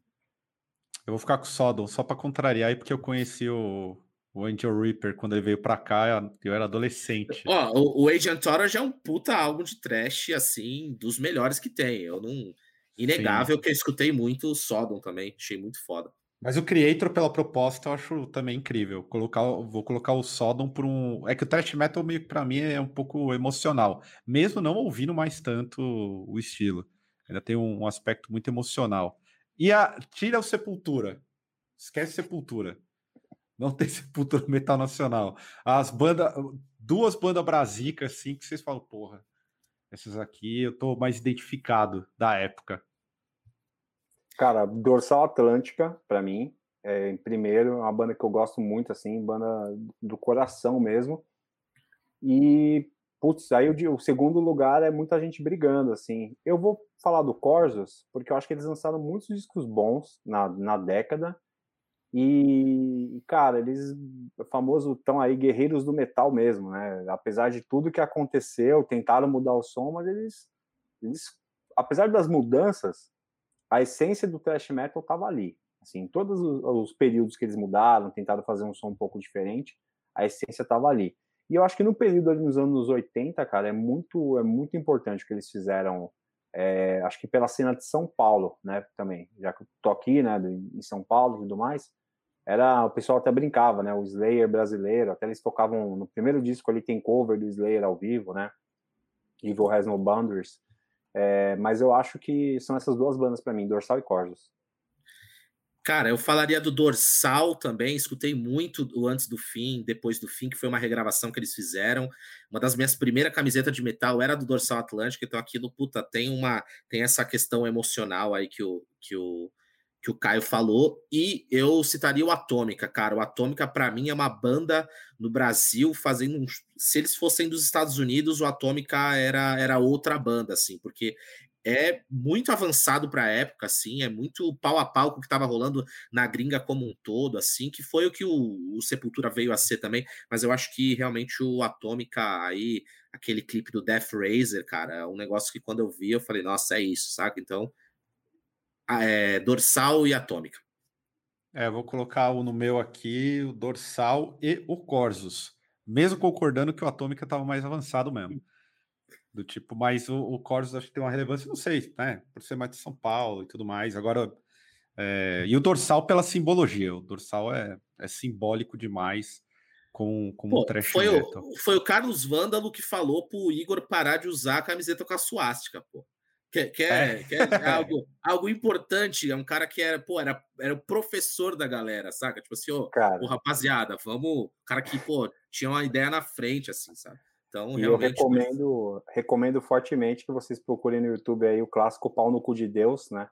Eu vou ficar com o Sodom, só para contrariar aí, porque eu conheci o, o Angel Reaper quando ele veio para cá, eu era adolescente. Ó, o, o Agent Orange é um puta álbum de trash, assim, dos melhores que tem. Eu não. Inegável Sim. que eu escutei muito o Sodom também, achei muito foda. Mas o Creator, pela proposta, eu acho também incrível. Colocar, vou colocar o Sodom por um. É que o thrash metal, meio que pra mim, é um pouco emocional. Mesmo não ouvindo mais tanto o estilo. Ainda tem um, aspecto muito emocional. E a, tira o Sepultura. Esquece Sepultura. Não tem Sepultura Metal Nacional. As bandas, duas bandas brasicas, assim, que vocês falam, porra, essas aqui eu tô mais identificado da época. Cara, Dorsal Atlântica, para mim, é, em primeiro, é uma banda que eu gosto muito, assim, banda do coração mesmo. E, putz, aí o, o segundo lugar é muita gente brigando, assim. Eu vou falar do Corsos, porque eu acho que eles lançaram muitos discos bons na, na década. E, cara, eles, famoso, estão aí guerreiros do metal mesmo, né? Apesar de tudo que aconteceu, tentaram mudar o som, mas eles, eles apesar das mudanças, a essência do thrash metal estava ali. Assim, todos os, os, períodos que eles mudaram, tentaram fazer um som um pouco diferente, a essência estava ali. E eu acho que no período ali nos anos 80, cara, é muito, é muito importante o que eles fizeram é, acho que pela cena de São Paulo, né, também, já que eu tô aqui, né, em São Paulo e tudo mais, era, o pessoal até brincava, né, o Slayer brasileiro, até eles tocavam, no primeiro disco ali tem cover do Slayer ao vivo, né, Evil Has No Boundaries, é, mas eu acho que são essas duas bandas para mim, Dorsal e Corsos. Cara, eu falaria do Dorsal também. Escutei muito o Antes do Fim, Depois do Fim, que foi uma regravação que eles fizeram. Uma das minhas primeiras camisetas de metal era do Dorsal Atlântico, então aquilo, puta, tem uma tem essa questão emocional aí que o, que o, que o Caio falou. E eu citaria o Atômica, cara. O Atômica, para mim, é uma banda no Brasil fazendo. Um... Se eles fossem dos Estados Unidos, o Atômica era, era outra banda, assim, porque é muito avançado para a época, assim, é muito pau a pau com o que estava rolando na gringa como um todo, assim, que foi o que o, o, Sepultura veio a ser também, mas eu acho que realmente o Atômica aí, aquele clipe do Death Razer, cara, é um negócio que quando eu vi eu falei, nossa, é isso, saca? Então, é, Dorsal e Atômica. É, vou colocar no meu aqui o Dorsal e o Corsos, mesmo concordando que o Atômica estava mais avançado mesmo. Do tipo, mas o, o Corsos acho que tem uma relevância, não sei, né? Por ser mais de São Paulo e tudo mais. Agora, é, e o dorsal pela simbologia. O dorsal é, é simbólico demais com, com Pô, o trash foi. O, foi o Carlos Vândalo que falou pro Igor parar de usar a camiseta com a suástica, pô. Que, que, é, é. que é algo, algo importante. É um cara que era, pô, era, era o professor da galera, saca? Tipo assim, ô, oh, rapaziada, vamos. O cara que, pô, tinha uma ideia na frente, assim, sabe? Então, e. Eu recomendo, recomendo fortemente que vocês procurem no YouTube aí o clássico Pau no Cu de Deus, né?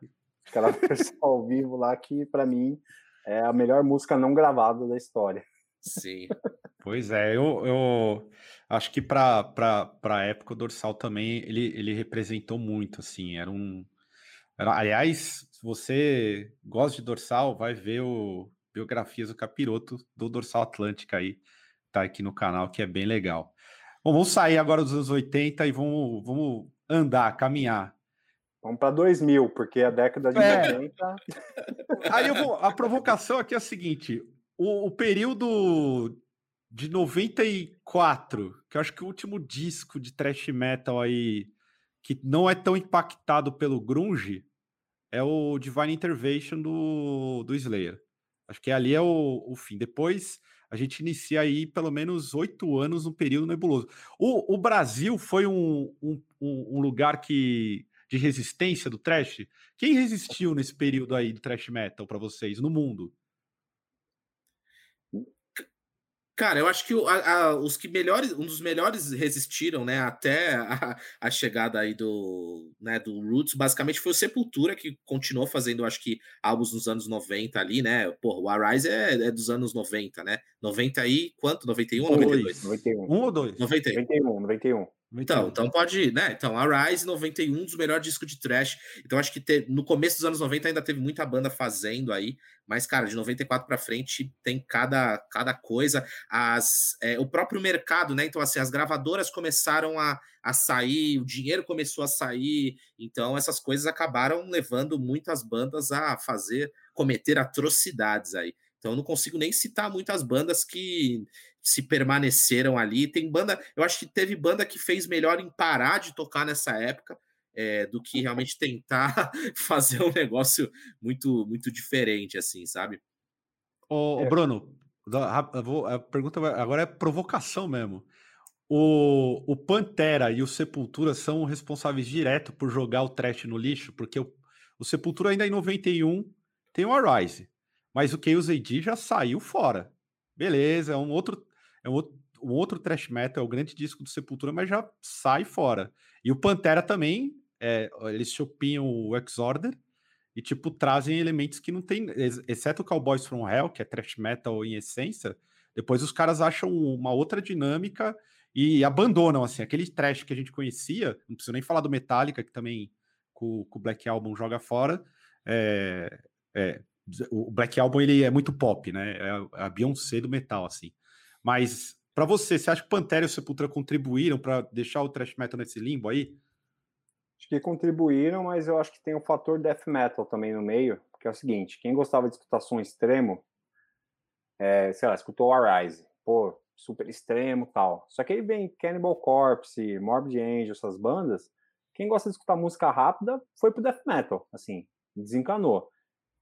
Aquela versão ao vivo lá que, para mim, é a melhor música não gravada da história. Sim. Pois é, eu, eu acho que para a época o Dorsal também ele, ele representou muito, assim, era um. Era, aliás, se você gosta de Dorsal, vai ver o Biografias do Capiroto do Dorsal Atlântica aí, tá aqui no canal, que é bem legal. Bom, vamos sair agora dos anos 80 e vamos, vamos andar, caminhar. Vamos para 2000, porque a década de é. 90. Aí eu vou, a provocação aqui é a seguinte: o, o, período de 94, que eu acho que o último disco de thrash metal aí que não é tão impactado pelo grunge é o Divine Intervention do, do Slayer. Acho que ali é o, o fim. Depois a gente inicia aí pelo menos oito anos no período nebuloso. O, o Brasil foi um, um, um, lugar que de resistência do trash? Quem resistiu nesse período aí do trash metal para vocês no mundo? Cara, eu acho que a, a, os que melhores, um dos melhores resistiram, né, até a, a, chegada aí do, né, do Roots, basicamente foi o Sepultura que continuou fazendo, acho que álbuns nos anos 90 ali, né? Porra, o Arise é, é dos anos 90, né? 90 aí, quanto? 91 ou 92? 91. Um ou dois? 91. 91, 91. Então, então pode, né? Então, a Rise 91, dos melhores discos de trash. Então, acho que te, no começo dos anos 90 ainda teve muita banda fazendo aí, mas, cara, de 94 para frente tem cada, cada coisa. As, é, o próprio mercado, né? Então, assim, as gravadoras começaram a, a sair, o dinheiro começou a sair, então essas coisas acabaram levando muitas bandas a fazer, cometer atrocidades aí. Então, eu não consigo nem citar muitas bandas que se permaneceram ali. Tem banda, eu acho que teve banda que fez melhor em parar de tocar nessa época é, do que realmente tentar fazer um negócio muito muito diferente, assim, sabe? Ô, é. Bruno, a pergunta agora é provocação mesmo. O, o Pantera e o Sepultura são responsáveis direto por jogar o trash no lixo, porque o, o Sepultura ainda em 91 tem o Arise, mas o Chaos AD já saiu fora. Beleza, é um outro é um outro, um outro thrash metal, é o grande disco do Sepultura, mas já sai fora. E o Pantera também, é, eles chopinham o Exorder e, tipo, trazem elementos que não tem, exceto o Cowboys from Hell, que é thrash metal em essência, depois os caras acham uma outra dinâmica e abandonam, assim, aquele trash que a gente conhecia, não preciso nem falar do Metallica, que também com o Black Album joga fora, é, é, o Black Album ele é muito pop, né? É a Beyoncé do metal, assim. Mas para você, você acha que Pantera e o Sepultura contribuíram para deixar o thrash metal nesse limbo aí? Acho que contribuíram, mas eu acho que tem o fator death metal também no meio, que é o seguinte, quem gostava de escutar som extremo, é, sei lá, escutou Arise, pô, super extremo tal. Só que aí vem Cannibal Corpse, Morbid Angel, essas bandas, quem gosta de escutar música rápida foi pro death metal, assim, desencanou.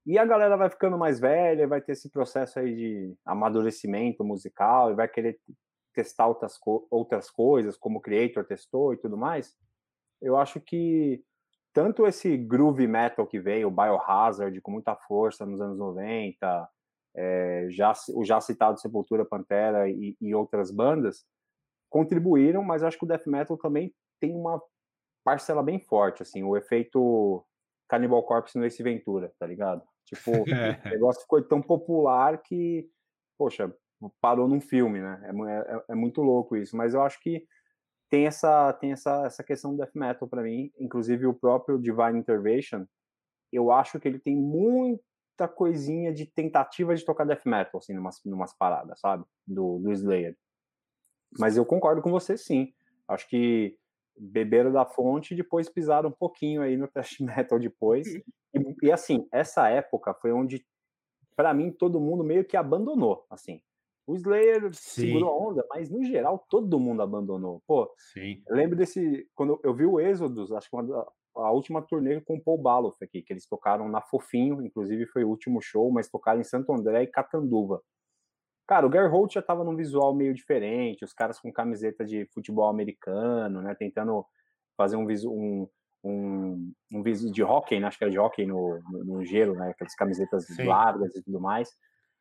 E a galera vai ficando mais velha, vai ter esse processo aí de amadurecimento musical, e vai querer testar outras, co outras coisas, como o Creator testou e tudo mais. Eu acho que tanto esse groove metal que veio, o Biohazard, com muita força nos anos 90, é, já, o já citado Sepultura, Pantera e, e outras bandas, contribuíram, mas acho que o death metal também tem uma parcela bem forte, assim, o efeito Cannibal Corpse no Ace Ventura, tá ligado? Tipo, o negócio ficou tão popular que, poxa, parou num filme, né? É, é, é, muito louco isso. Mas eu acho que tem essa, tem essa, essa questão do death metal para mim. Inclusive o próprio Divine Intervention, eu acho que ele tem muita coisinha de tentativa de tocar death metal, assim, numas, numas paradas, sabe? Do, do Slayer. Mas eu concordo com você, sim. Acho que beberam da fonte e depois pisaram um pouquinho aí no thrash metal depois. E, e assim, essa época foi onde, para mim, todo mundo meio que abandonou, assim. O Slayer Sim. segurou a onda, mas no geral todo mundo abandonou. Pô, Sim. eu lembro desse. Quando eu vi o Êxodos, acho que uma, a última turnê com o Paul Baloff aqui, que eles tocaram na Fofinho, inclusive foi o último show, mas tocaram em Santo André e Catanduva. Cara, o Gary Holt já tava num visual meio diferente, os caras com camiseta de futebol americano, né, tentando fazer um, um, um, um visual de hockey, né, acho que era de hockey no, no, no gelo, né, aquelas camisetas Sim. largas e tudo mais.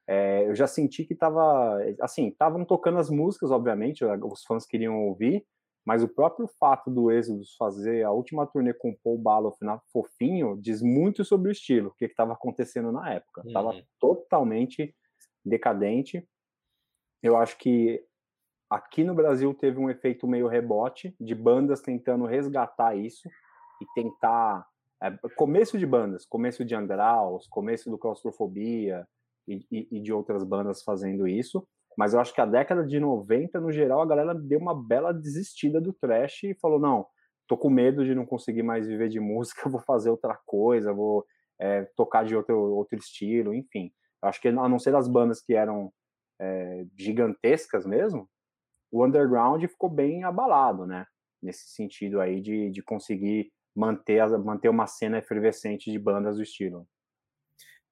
É, eu já senti que tava, assim, estavam tocando as músicas, obviamente, os fãs queriam ouvir, mas o próprio fato do Exodus fazer a última turnê com o Paul Baloff na Fofinho diz muito sobre o estilo, o que estava acontecendo na época. Estava uhum. totalmente decadente eu acho que aqui no Brasil teve um efeito meio rebote de bandas tentando resgatar isso e tentar é, começo de bandas, começo de Andraus, começo do Claustrofobia e, e, e, de outras bandas fazendo isso. Mas eu acho que a década de 90, no geral, a galera deu uma bela desistida do trash e falou: não, tô com medo de não conseguir mais viver de música, vou fazer outra coisa, vou é, tocar de outro, outro estilo, enfim. Eu acho que a não ser as bandas que eram é, gigantescas mesmo, o underground ficou bem abalado, né? Nesse sentido aí de, de conseguir manter, manter uma cena efervescente de bandas do estilo.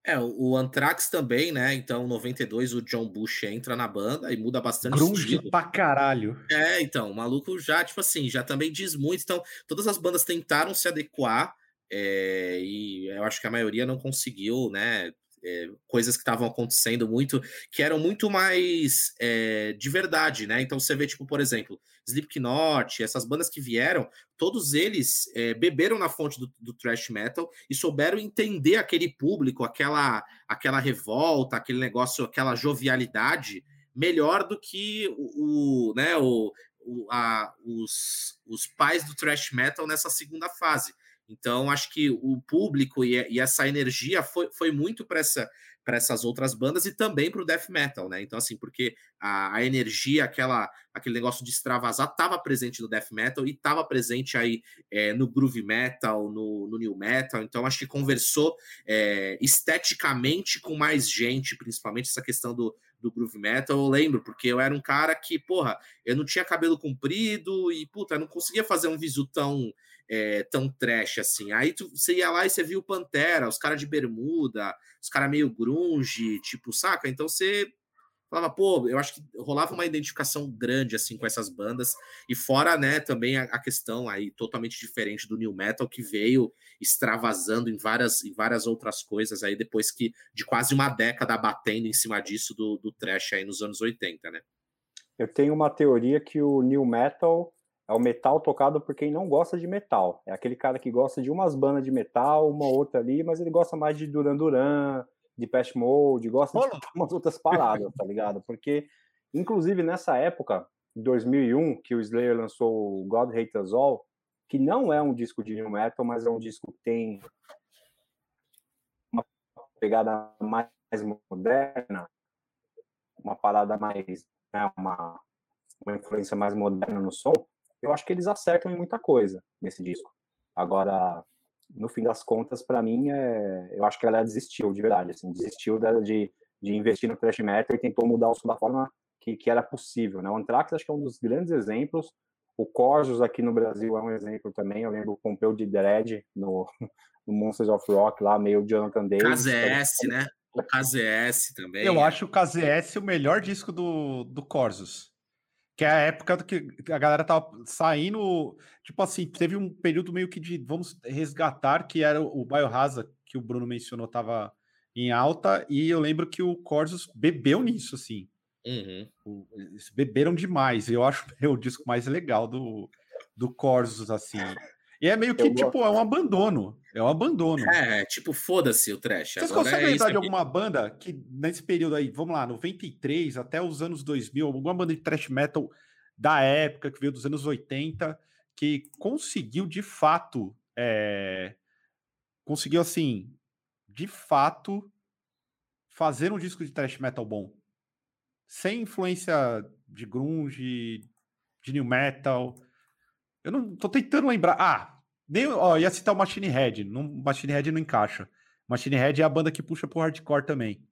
É, o Anthrax também, né? Então, 92, o John Bush entra na banda e muda bastante Grunge estilo. pra caralho. É, então, o maluco já, tipo assim, já também diz muito. Então, todas as bandas tentaram se adequar é, e eu acho que a maioria não conseguiu, né? É, coisas que estavam acontecendo muito, que eram muito mais é, de verdade, né? Então você vê, tipo, por exemplo, Slipknot, essas bandas que vieram, todos eles é, beberam na fonte do, do thrash metal e souberam entender aquele público, aquela, aquela revolta, aquele negócio, aquela jovialidade melhor do que o, o né, o, o a, os, os pais do thrash metal nessa segunda fase. Então, acho que o público e, e essa energia foi, foi muito para essa, essas outras bandas e também para o death metal, né? Então, assim, porque a, a, energia, aquela, aquele negócio de extravasar, estava presente no death metal e estava presente aí é, no groove metal, no, no new metal. Então, acho que conversou é, esteticamente com mais gente, principalmente essa questão do, do groove metal, eu lembro, porque eu era um cara que, porra, eu não tinha cabelo comprido e, puta, eu não conseguia fazer um visu tão é, tão trash assim. Aí tu, você ia lá e você viu Pantera, os caras de bermuda, os caras meio grunge, tipo, saca? Então você falava, pô, eu acho que rolava uma identificação grande assim com essas bandas e fora, né, também a, a, questão aí totalmente diferente do new metal que veio extravasando em várias em várias outras coisas aí depois que de quase uma década batendo em cima disso do, do trash aí nos anos 80, né? Eu tenho uma teoria que o new metal é o metal tocado por quem não gosta de metal. É aquele cara que gosta de umas bandas de metal, uma outra ali, mas ele gosta mais de Duran Duran, de Pest Mode, gosta de umas outras paradas, tá ligado? Porque, inclusive, nessa época, 2001, que o Slayer lançou o God Hate Us All, que não é um disco de new metal, mas é um disco que tem uma pegada mais moderna, uma parada mais, né, uma, uma influência mais moderna no som, eu acho que eles acertam em muita coisa nesse disco. Agora, no fim das contas, para mim, é, eu acho que ela desistiu, de verdade, assim, desistiu de, de investir no thrash metal e tentou mudar o som da forma que, que era possível, né? O Anthrax acho que é um dos grandes exemplos, o Corsos aqui no Brasil é um exemplo também, eu lembro o Pompeu de Dread no, no Monsters of Rock lá, meio Jonathan Davis. KZS, então, né? O KZS também. Eu acho o KZS o melhor disco do, do Corsos. Que é a época do que a galera tava saindo. Tipo assim, teve um período meio que de vamos resgatar, que era o Biohazard, que o Bruno mencionou, tava em alta, e eu lembro que o Corsos bebeu nisso, assim. Uhum. Eles beberam demais. Eu acho o disco mais legal do, do Corsos, assim. E é meio que, eu tipo, gosto. é um abandono. É um abandono. É, tipo, foda-se o trash. Vocês Agora conseguem é lembrar de alguma banda que, nesse período aí, vamos lá, 93 até os anos 2000, alguma banda de trash metal da época, que veio dos anos 80, que conseguiu, de fato, é... conseguiu, assim, de fato, fazer um disco de trash metal bom. Sem influência de grunge, de new metal eu não tô tentando lembrar. Ah, nem, ó, ia citar o Machine Head. Não, Machine Head não encaixa. Machine Head é a banda que puxa pro hardcore também.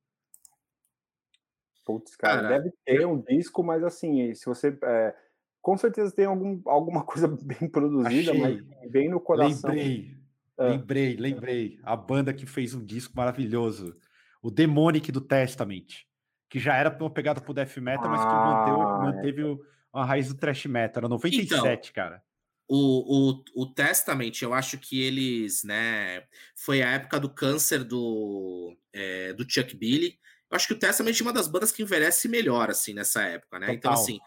Putz, cara, cara, deve ter um disco, mas assim, se você. É, com certeza tem algum, alguma coisa bem produzida, Achei. mas bem no coração. Lembrei, ah. lembrei, lembrei. A banda que fez um disco maravilhoso. O Demonic do Testament. Que já era uma pegada pro death metal, ah, mas que manteve, é. manteve a raiz do thrash metal. Era 97, então, cara. O, o, o Testament, eu acho que eles, né? Foi a época do câncer do, é, do Chuck Billy. Eu acho que o Testament é uma das bandas que envelhece melhor, assim, nessa época, né? Então, Total. Então, assim,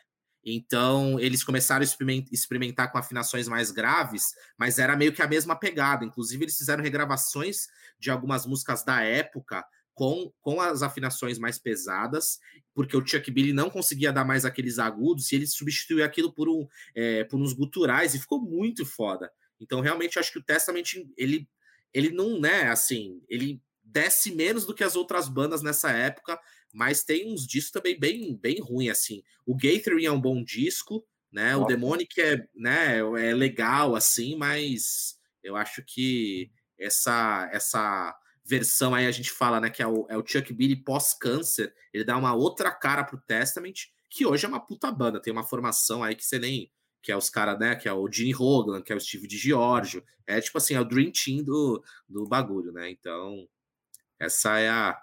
então eles começaram a experimentar com afinações mais graves, mas era meio que a mesma pegada. Inclusive, eles fizeram regravações de algumas músicas da época com, com as afinações mais pesadas, porque o Chuck Billy não conseguia dar mais aqueles agudos, e ele substituiu aquilo por, um, é, por uns guturais, e ficou muito foda. Então, realmente, acho que o Testament, ele, ele não, né, assim, ele desce menos do que as outras bandas nessa época, mas tem uns discos também bem, bem ruins, assim. O Gathering é um bom disco, né, o Demonic é, né, é legal, assim, mas eu acho que essa, essa versão aí a gente fala, né, que é o, é o Chuck Billy pós-câncer, ele dá uma outra cara pro Testament, que hoje é uma puta banda, tem uma formação aí que você nem que é os caras, né, que é o Gene Hogan, que é o Steve de Giorgio, é tipo assim, é o Dream Team do, do bagulho, né, então essa é a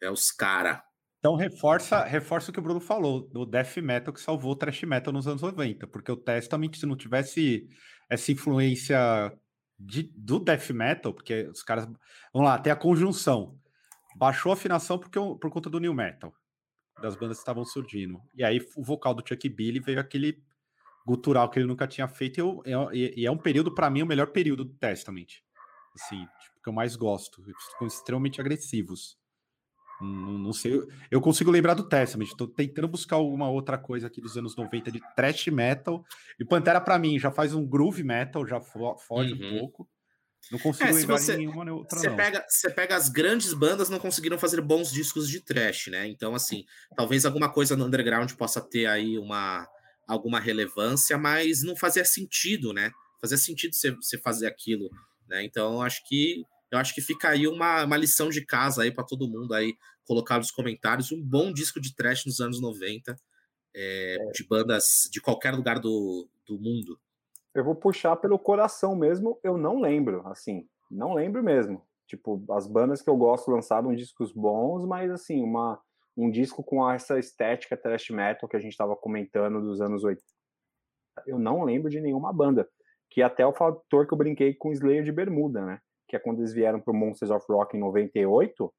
é os cara. Então reforça, reforça o que o Bruno falou, do death metal que salvou o thrash metal nos anos 90, porque o Testament se não tivesse essa influência de, do death metal, porque os caras. Vamos lá, tem a conjunção baixou a afinação porque por conta do new metal, das bandas que estavam surgindo. E aí o vocal do Chuck Billy veio aquele gutural que ele nunca tinha feito, e, eu, e, e é um período, para mim, o melhor período do Testament. Assim, tipo, que eu mais gosto. Eles ficam extremamente agressivos. Não, não, sei, eu consigo lembrar do Testament, estou tentando buscar alguma outra coisa aqui dos anos 90 de thrash metal. E Pantera, para mim, já faz um groove metal, já foge uhum. um pouco. Não consigo é, lembrar você, de nenhuma outra, você não. Pega, você pega as grandes bandas, não conseguiram fazer bons discos de trash, né? Então, assim, talvez alguma coisa no underground possa ter aí uma alguma relevância, mas não fazia sentido, né? Fazia sentido você, você fazer aquilo, né? Então, acho que eu acho que fica aí uma, uma lição de casa aí para todo mundo aí colocar nos comentários um bom disco de trash nos anos 90, é, é. de bandas de qualquer lugar do, do mundo. Eu vou puxar pelo coração mesmo, eu não lembro, assim, não lembro mesmo. Tipo, as bandas que eu gosto lançaram discos bons, mas assim, uma um disco com essa estética thrash metal que a gente estava comentando dos anos 80. Eu não lembro de nenhuma banda. Que até o fator que eu brinquei com Slayer de Bermuda, né? Que é quando eles vieram pro Monsters of Rock em 98.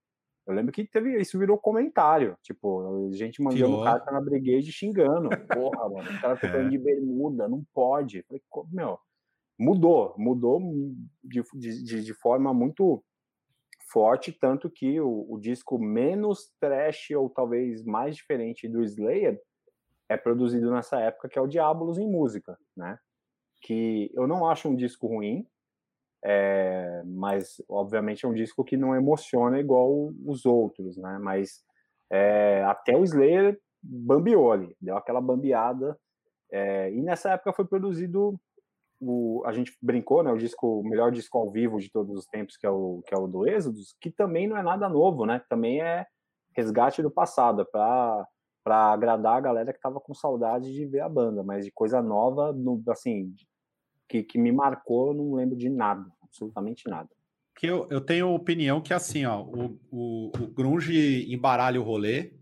Eu lembro que teve isso virou comentário. Tipo, a gente mandando carta na Brigade xingando. Porra, mano, o cara tocando é. de bermuda, não pode. Falei, meu, mudou, mudou de, de, de forma muito forte, tanto que o, o, disco menos trash ou talvez mais diferente do Slayer é produzido nessa época, que é o Diabolos em Música, né? Que eu não acho um disco ruim, é, mas obviamente é um disco que não emociona igual os outros, né? Mas é, até o Slayer bambiou ali, deu aquela bambeada. É, e nessa época foi produzido o, a gente brincou, né, o disco, o melhor disco ao vivo de todos os tempos, que é o, que é o do Êxodos, que também não é nada novo, né? Também é resgate do passado, é para para agradar a galera que tava com saudade de ver a banda, mas de coisa nova, no, assim, que, que me marcou, não lembro de nada, absolutamente nada. Que eu, eu tenho opinião que assim, ó, o, o, o grunge embaralha o rolê.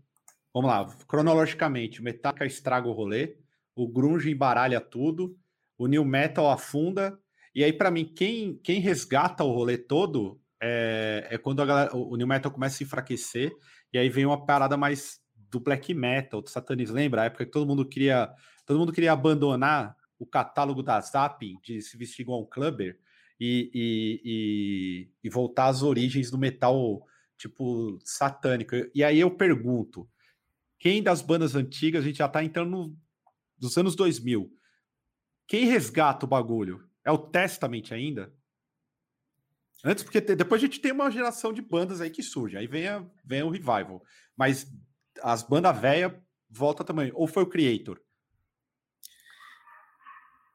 Vamos lá, cronologicamente, o Metallica estraga o rolê, o grunge embaralha tudo, o New Metal afunda. E aí, para mim, quem, quem resgata o rolê todo é, é quando galera, o, o New Metal começa a enfraquecer. E aí vem uma parada mais do black metal, do satanismo. Lembra? A época que todo mundo queria, todo mundo queria abandonar o catálogo da Zap de se vestir igual um clubber e, e, e, e voltar às origens do metal tipo satânico. E aí eu pergunto, quem das bandas antigas, a gente já tá entrando no, dos anos 2000, quem resgata o bagulho? É o Testament ainda? Antes, porque depois a gente tem uma geração de bandas aí que surge, aí vem, a, vem o revival. Mas as bandas velhas volta também. Ou foi o Creator?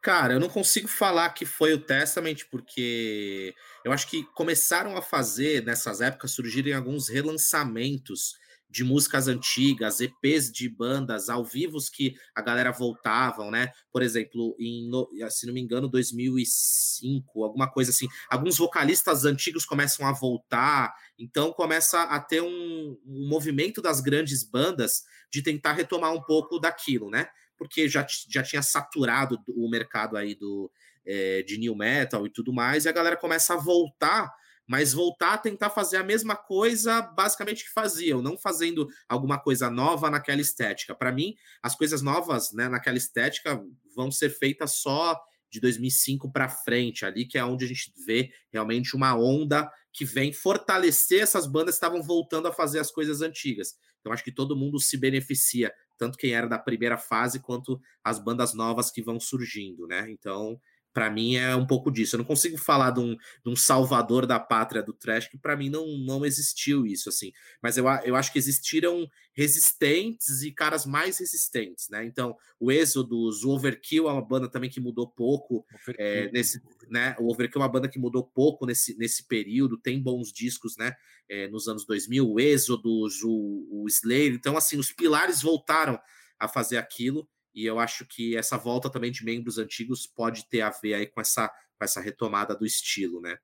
Cara, eu não consigo falar que foi o Testament, porque eu acho que começaram a fazer, nessas épocas, surgirem alguns relançamentos de músicas antigas, EPs de bandas ao vivo que a galera voltavam, né? Por exemplo, em, se não me engano, 2005, alguma coisa assim. Alguns vocalistas antigos começam a voltar, então começa a ter um, um movimento das grandes bandas de tentar retomar um pouco daquilo, né? Porque já, já tinha saturado o mercado aí do, é, de new metal e tudo mais, e a galera começa a voltar mas voltar a tentar fazer a mesma coisa basicamente que faziam, não fazendo alguma coisa nova naquela estética. Para mim, as coisas novas né, naquela estética vão ser feitas só de 2005 para frente, ali que é onde a gente vê realmente uma onda que vem fortalecer essas bandas que estavam voltando a fazer as coisas antigas. Então acho que todo mundo se beneficia, tanto quem era da primeira fase quanto as bandas novas que vão surgindo, né? Então para mim é um pouco disso. Eu não consigo falar de um, de um salvador da pátria do trash, que para mim não, não existiu isso, assim. Mas eu, eu acho que existiram resistentes e caras mais resistentes, né? Então, o Exodus, o Overkill é uma banda também que mudou pouco é, nesse, né? O Overkill é uma banda que mudou pouco nesse, nesse período, tem bons discos, né? É, nos anos 2000, o Exodus, o, o Slayer. Então, assim, os pilares voltaram a fazer aquilo. E eu acho que essa volta também de membros antigos pode ter a ver aí com essa, com essa retomada do estilo, né?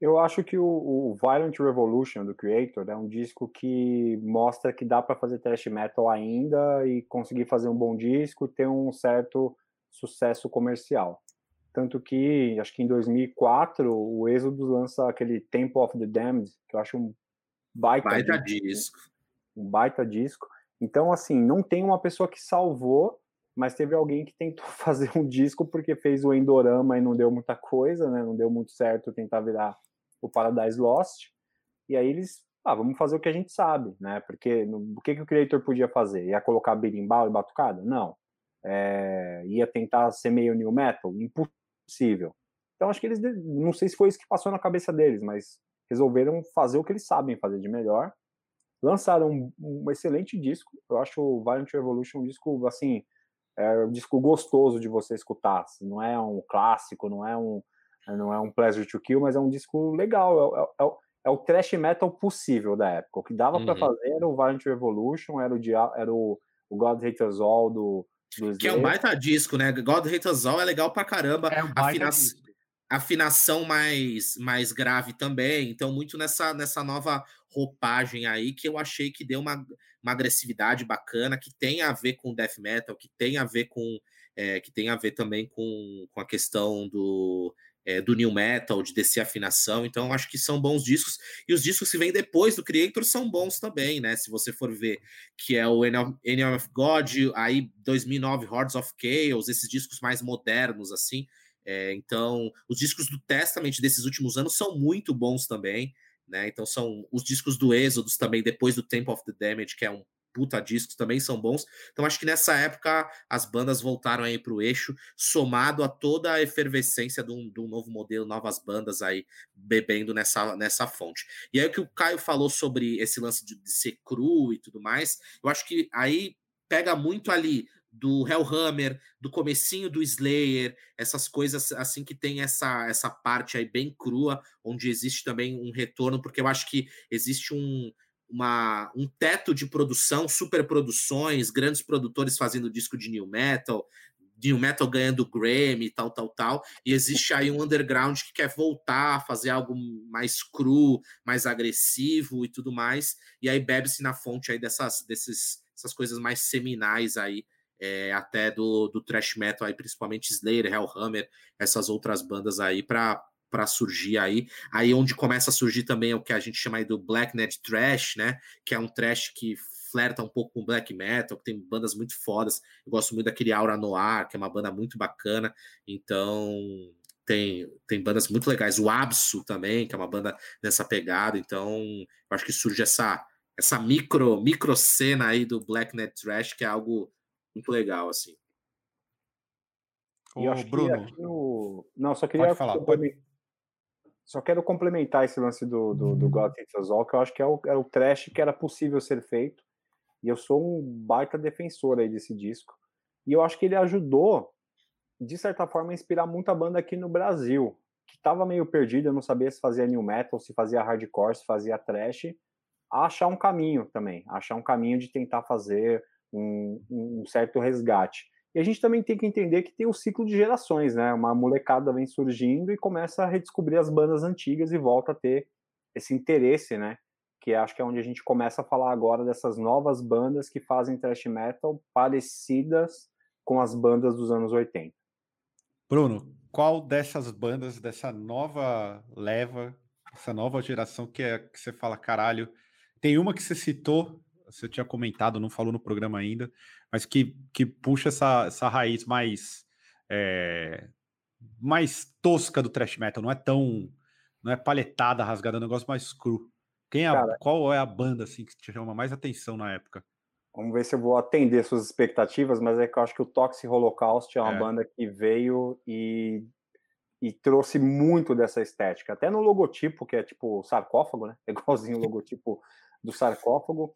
Eu acho que o, o Violent Revolution do Creator é um disco que mostra que dá para fazer thrash metal ainda e conseguir fazer um bom disco e ter um certo sucesso comercial. Tanto que, acho que em 2004, o Exodus lança aquele Temple of the Damned, que eu acho um baita, baita disco. disco. Um baita disco. Então, assim, não tem uma pessoa que salvou, mas teve alguém que tentou fazer um disco porque fez o Endorama e não deu muita coisa, né? Não deu muito certo tentar virar o Paradise Lost. E aí eles, ah, vamos fazer o que a gente sabe, né? Porque no, o que, que o criador podia fazer? Ia colocar berimbau e batucada? Não. É, ia tentar ser meio new metal? Impossível. Então acho que eles, não sei se foi isso que passou na cabeça deles, mas resolveram fazer o que eles sabem fazer de melhor. Lançaram um, um excelente disco. Eu acho o Violent Revolution um disco assim, é um disco gostoso de você escutar. Não é um clássico, não é um não é um Pleasure to Kill, mas é um disco legal. É, é, é, é o thrash metal possível da época. O que dava uhum. para fazer era o Violent Revolution, era o, era o, o God Hate Us All do, do Que é um baita disco, né? God Hate Us All é legal pra caramba. É um Afina... Afinação mais, mais grave também. Então, muito nessa, nessa nova roupagem aí que eu achei que deu uma, uma agressividade bacana, que tem a ver com death metal, que tem a ver com. É, que tem a ver também com, com a questão do é, do new metal, de descer afinação, então acho que são bons discos, e os discos que vêm depois do Creator são bons também, né, se você for ver, que é o Any of God, aí 2009 Hordes of Chaos, esses discos mais modernos, assim, é, então os discos do Testament desses últimos anos são muito bons também, né, então são os discos do Exodus também, depois do Temple of the Damage, que é um puta discos também são bons. Então acho que nessa época as bandas voltaram aí para o eixo, somado a toda a efervescência de um, de um, novo modelo, novas bandas aí bebendo nessa, nessa fonte. E aí o que o Caio falou sobre esse lance de, de ser cru e tudo mais, eu acho que aí pega muito ali do Hellhammer, do comecinho do Slayer, essas coisas assim que tem essa essa parte aí bem crua, onde existe também um retorno, porque eu acho que existe um uma, um teto de produção, superproduções, grandes produtores fazendo disco de new metal, new metal ganhando Grammy, tal, tal, tal. E existe aí um underground que quer voltar a fazer algo mais cru, mais agressivo e tudo mais. E aí bebe-se na fonte aí dessas, desses, essas coisas mais seminais aí. É, até do, do thrash metal aí, principalmente Slayer, Hellhammer, essas outras bandas aí, para para surgir aí. Aí onde começa a surgir também é o que a gente chama aí do Black Net Trash, né? Que é um trash que flerta um pouco com black metal, que tem bandas muito fodas. Eu gosto muito daquele Aura Noir, que é uma banda muito bacana. Então, tem, tem bandas muito legais. O Absu também, que é uma banda nessa pegada. Então, eu acho que surge essa essa micro micro cena aí do Black Net Trash, que é algo muito legal assim. Ô, Bruno. No... Não, só queria pode falar, pode... Só quero complementar esse lance do, do, do uhum. All, que eu acho que é o, é o trash que era possível ser feito. E eu sou um baita defensor aí desse disco. E eu acho que ele ajudou, de certa forma, a inspirar muita banda aqui no Brasil, que estava meio perdida, não sabia se fazia new metal, se fazia hardcore, se fazia trash, a achar um caminho também, achar um caminho de tentar fazer um, um certo resgate. E a gente também tem que entender que tem o um ciclo de gerações, né? Uma molecada vem surgindo e começa a redescobrir as bandas antigas e volta a ter esse interesse, né? Que acho que é onde a gente começa a falar agora dessas novas bandas que fazem thrash metal parecidas com as bandas dos anos 80. Bruno, qual dessas bandas, dessa nova leva, essa nova geração que é que você fala, caralho, tem uma que você citou, você tinha comentado, não falou no programa ainda, mas que, que puxa essa, essa raiz mais é, mais tosca do thrash metal, não é tão não é palhetada, rasgada, é um negócio mais cru. Quem é, Cara, qual é a banda assim que te chama mais atenção na época? Vamos ver se eu vou atender suas expectativas, mas é que eu acho que o Toxic Holocaust é uma é. banda que veio e, e trouxe muito dessa estética. Até no logotipo, que é tipo sarcófago, né? É igualzinho o logotipo do sarcófago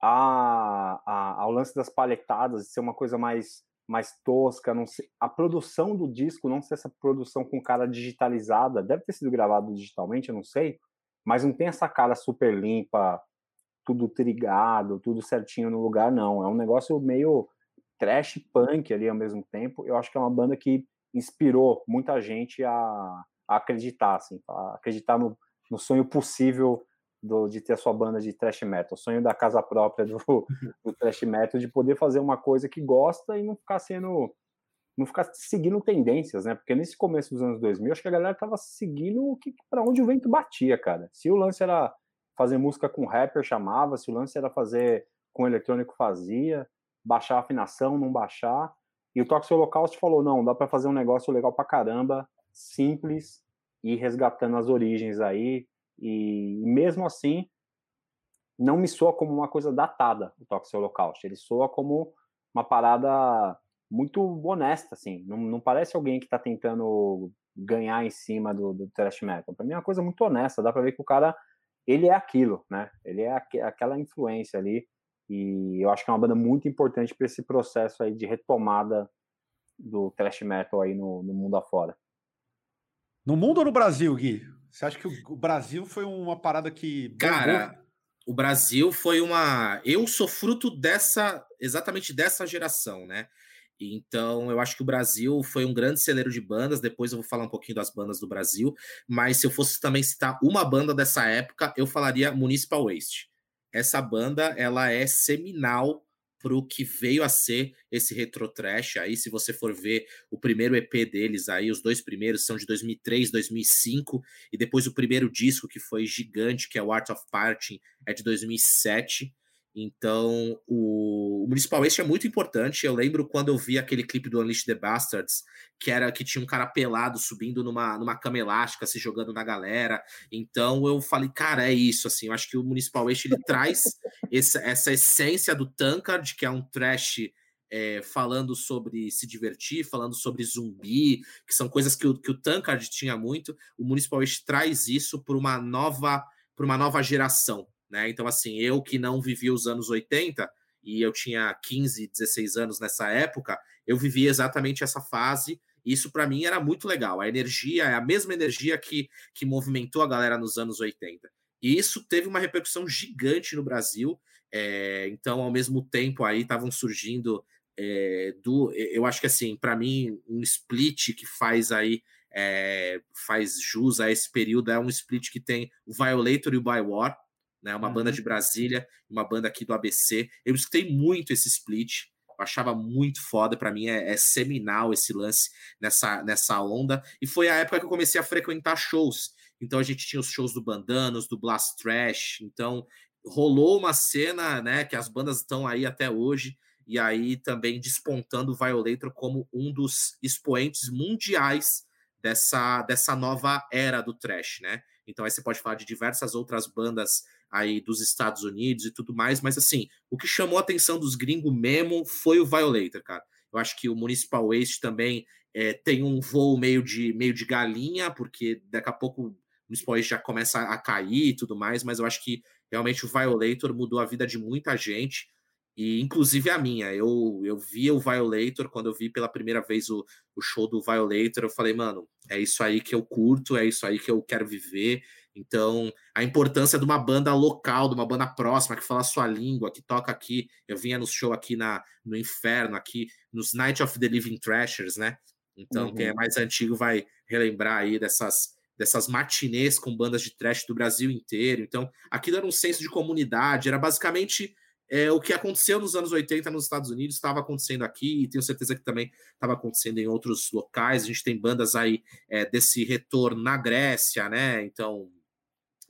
a, a, ao lance das palhetadas, ser uma coisa mais, mais tosca, não sei, a produção do disco, não ser essa produção com cara digitalizada, deve ter sido gravado digitalmente, eu não sei, mas não tem essa cara super limpa, tudo trigado, tudo certinho no lugar, não. É um negócio meio trash punk ali ao mesmo tempo. Eu acho que é uma banda que inspirou muita gente a, a acreditar, assim, a acreditar no, no sonho possível do, de ter a sua banda de thrash metal, sonho da casa própria do, do thrash metal, de poder fazer uma coisa que gosta e não ficar sendo não ficar seguindo tendências, né? Porque nesse começo dos anos 2000, acho que a galera tava seguindo o que para onde o vento batia, cara. Se o lance era fazer música com rapper chamava, se o lance era fazer com eletrônico fazia, baixar a afinação, não baixar. E o Toxic Holocaust falou: não, dá para fazer um negócio legal pra caramba, simples e resgatando as origens aí. E mesmo assim, não me soa como uma coisa datada o Toxic Holocaust. Ele soa como uma parada muito honesta, assim. Não, não parece alguém que está tentando ganhar em cima do, do thrash metal. Para mim é uma coisa muito honesta. Dá para ver que o cara ele é aquilo, né? Ele é aqu aquela influência ali. E eu acho que é uma banda muito importante para esse processo aí de retomada do thrash metal aí no, no mundo afora. No mundo ou no Brasil, Gui? Você acha que o Brasil foi uma parada que. Cara, o Brasil foi uma. Eu sou fruto dessa, exatamente dessa geração, né? Então, eu acho que o Brasil foi um grande celeiro de bandas. Depois eu vou falar um pouquinho das bandas do Brasil. Mas se eu fosse também citar uma banda dessa época, eu falaria Municipal Waste. Essa banda, ela é seminal para o que veio a ser esse retro trash. Aí, se você for ver o primeiro EP deles, aí os dois primeiros são de 2003, 2005, e depois o primeiro disco que foi gigante, que é o Art of Parting, é de 2007. Então, o, o Municipal Waste é muito importante. Eu lembro quando eu vi aquele clipe do Unleash the Bastards, que era que tinha um cara pelado subindo numa, numa cama elástica, se jogando na galera. Então, eu falei, cara, é isso. Assim, eu acho que o Municipal Waste ele traz essa, essa essência do Tankard, que é um trash é, falando sobre se divertir, falando sobre zumbi, que são coisas que o, que o Tankard tinha muito. O Municipal Waste traz isso para uma nova para uma nova geração, né? Então, assim, eu que não vivi os anos 80 e eu tinha 15, 16 anos nessa época, eu vivi exatamente essa fase. Isso para mim era muito legal. A energia é a mesma energia que, que movimentou a galera nos anos 80. E isso teve uma repercussão gigante no Brasil. É, então, ao mesmo tempo, aí estavam surgindo é, do. Eu acho que assim, para mim, um split que faz aí é, faz jus a esse período é um split que tem o Violator e o By War, né? Uma uhum. banda de Brasília, uma banda aqui do ABC. Eu escutei muito esse split, eu achava muito foda, para mim é, é, seminal esse lance nessa, nessa onda. E foi a época que eu comecei a frequentar shows. Então a gente tinha os shows do Bandanos, do Blast Trash. Então rolou uma cena, né, que as bandas estão aí até hoje. E aí também despontando o Violator como um dos expoentes mundiais dessa, dessa nova era do trash, né? Então aí você pode falar de diversas outras bandas aí dos Estados Unidos e tudo mais, mas assim, o que chamou a atenção dos gringos mesmo foi o Violator, cara. Eu acho que o Municipal Waste também é, tem um voo meio de, meio de galinha, porque daqui a pouco o Municipal Waste já começa a cair e tudo mais, mas eu acho que realmente o Violator mudou a vida de muita gente e inclusive a minha. Eu, eu vi o Violator quando eu vi pela primeira vez o, o show do Violator. Eu falei, mano, é isso aí que eu curto, é isso aí que eu quero viver. Então, a importância de uma banda local, de uma banda próxima, que fala a sua língua, que toca aqui. Eu vinha no show aqui na, no Inferno, aqui nos Night of the Living Trashers, né? Então, uhum. quem é uhum. mais antigo vai relembrar aí dessas, dessas matinês com bandas de trash do Brasil inteiro. Então, aquilo era um senso de comunidade, era basicamente é, o que aconteceu nos anos 80 nos Estados Unidos estava acontecendo aqui e tenho certeza que também estava acontecendo em outros locais. A gente tem bandas aí é, desse retorno na Grécia, né? Então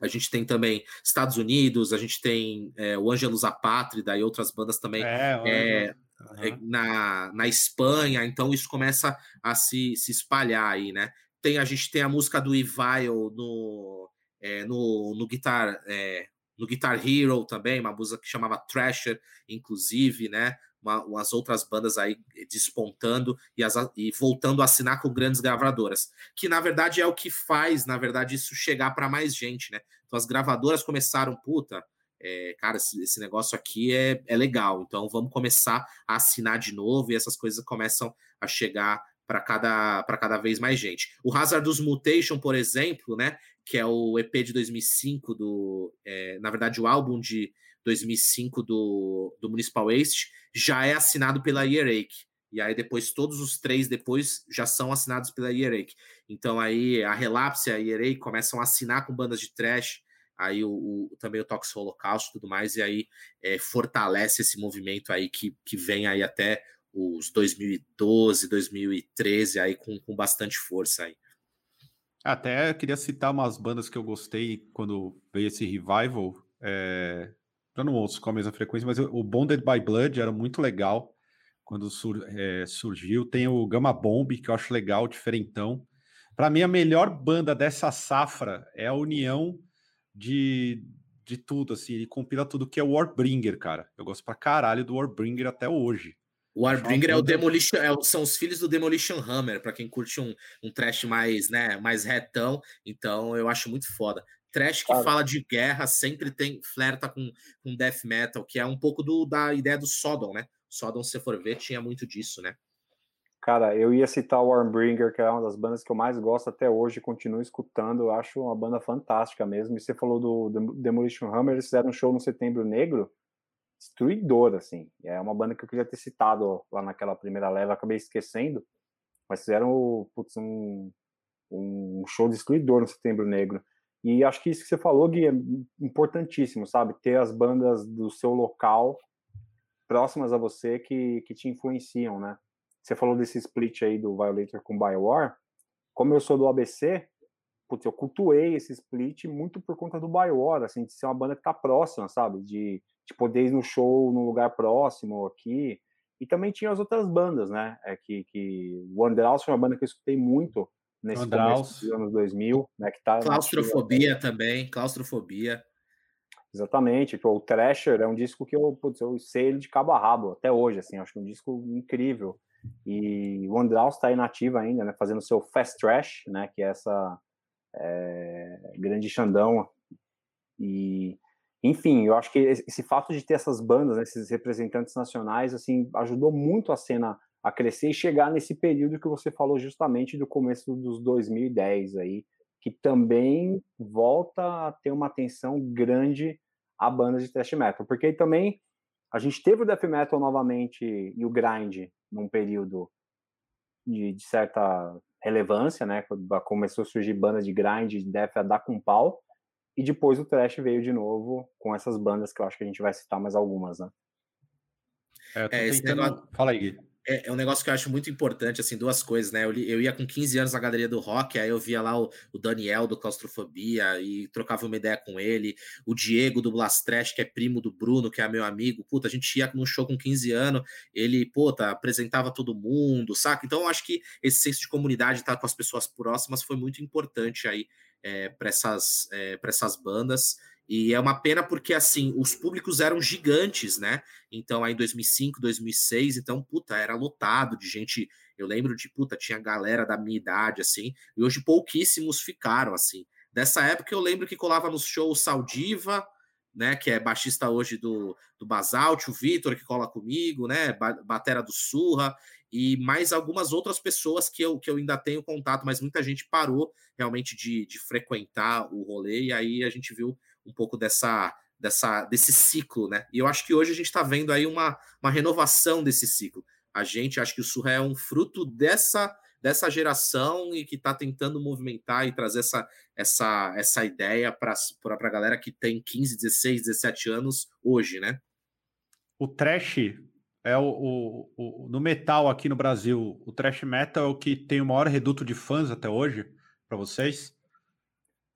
a gente tem também Estados Unidos, a gente tem é, o Ângelus Apátrida e outras bandas também é, uhum. na, na Espanha, então isso começa a se, se espalhar aí, né? Tem, a gente tem a música do Evil no, é, no, no Guitar é, no Guitar Hero também, uma música que chamava Thrasher, inclusive, né? Uma, umas outras bandas aí despontando e, as, e, voltando a assinar com grandes gravadoras, que na verdade é o que faz, na verdade, isso chegar para mais gente, né? Então as gravadoras começaram, puta, é, cara, esse, esse, negócio aqui é, é legal, então vamos começar a assinar de novo e essas coisas começam a chegar para cada, cada vez mais gente. O Hazardous Mutation, por exemplo, né, que é o EP de 2005 do, é, na verdade, o álbum de 2005 do, do Municipal Waste já é assinado pela Earache. E aí depois todos os três depois já são assinados pela Earache. Então aí a Relapse e a Earache começam a assinar com bandas de trash, aí o, o também o Tox Holocaust e tudo mais, e aí é, fortalece esse movimento aí que, que vem aí até os 2012, 2013 aí com, com bastante força aí. Até queria citar umas bandas que eu gostei quando veio esse revival. É... Eu não ouço com a mesma frequência, mas o Bonded by Blood era muito legal quando sur é, surgiu. Tem o Gamma Bomb, que eu acho legal, diferentão. Para mim, a melhor banda dessa safra é a união de, de tudo, assim. Ele compila tudo que é o Warbringer, cara. Eu gosto pra caralho do Warbringer até hoje. O Warbringer é o Demolition, é, são os filhos do Demolition Hammer, para quem curte um, um trash mais, né, mais retão. Então eu acho muito foda. Trash que fala de guerra sempre tem flerta com, com death metal, que é um pouco do, da ideia do Sodom, né? Sodom, se for ver, tinha muito disso, né? Cara, eu ia citar o Warbringer, que é uma das bandas que eu mais gosto até hoje, continuo escutando, eu acho uma banda fantástica mesmo. E você falou do Demolition Hammer, eles fizeram um show no Setembro Negro, destruidor, assim. É uma banda que eu queria ter citado lá naquela primeira leva, acabei esquecendo, mas fizeram putz, um, um show destruidor no Setembro Negro. E acho que isso que você falou, Gui, é importantíssimo, sabe? Ter as bandas do seu local próximas a você que, que te influenciam, né? Você falou desse split aí do Violator com Biowar. Como eu sou do ABC, putz, eu cultuei esse split muito por conta do Biowar, assim, de ser uma banda que tá próxima, sabe? De, de poder ir no show num lugar próximo aqui. E também tinha as outras bandas, né? É que, que o Underhouse foi uma banda que eu escutei muito nesse começo dos anos 2000, né? Que tá claustrofobia também, claustrofobia. Exatamente, tipo, o Thrasher é um disco que eu, putz, eu sei ele de cabo a rabo até hoje, assim, acho que é um disco incrível. E o Underhouse está inativa ainda, né? Fazendo seu Fast Trash, né? Que é essa é, grande Xandão. E enfim, eu acho que esse fato de ter essas bandas, né, esses representantes nacionais, assim, ajudou muito a cena a crescer e chegar nesse período que você falou justamente do começo dos 2010 aí, que também volta a ter uma atenção grande a bandas de thrash metal, porque também a gente teve o death metal novamente e o grind num período de, de certa relevância, né, quando começou a surgir bandas de grind, de death a dar com pau, e depois o Trash veio de novo com essas bandas que eu acho que a gente vai citar mais algumas, né? É, eu tô é, tentando... negócio... Fala aí, Gui. É, é, um negócio que eu acho muito importante, assim, duas coisas, né? Eu, eu ia com 15 anos na galeria do rock, aí eu via lá o, o, Daniel do Claustrofobia e trocava uma ideia com ele, o Diego do Blast Trash, que é primo do Bruno, que é meu amigo. Puta, a gente ia num show com 15 anos, ele, puta, apresentava todo mundo, saca? Então eu acho que esse senso de comunidade, estar tá, com as pessoas próximas, foi muito importante aí é, para essas, é, essas bandas. E é uma pena porque, assim, os públicos eram gigantes, né? Então, aí em 2005, 2006, então, puta, era lotado de gente. Eu lembro de, puta, tinha galera da minha idade, assim, e hoje pouquíssimos ficaram, assim. Dessa época eu lembro que colava nos shows Saldiva, né, que é baixista hoje do, do Basalt, o Vitor, que cola comigo, né, batera do Surra, e mais algumas outras pessoas que eu, que eu ainda tenho contato, mas muita gente parou realmente de, de frequentar o rolê, e aí a gente viu um pouco dessa, dessa desse ciclo, né? E eu acho que hoje a gente está vendo aí uma, uma renovação desse ciclo. A gente acho que o Surra é um fruto dessa dessa geração e que está tentando movimentar e trazer essa, essa, essa ideia para a galera que tem 15, 16, 17 anos hoje, né? O trash é o, o, o, no metal aqui no Brasil, o trash metal é o que tem o maior reduto de fãs até hoje para vocês?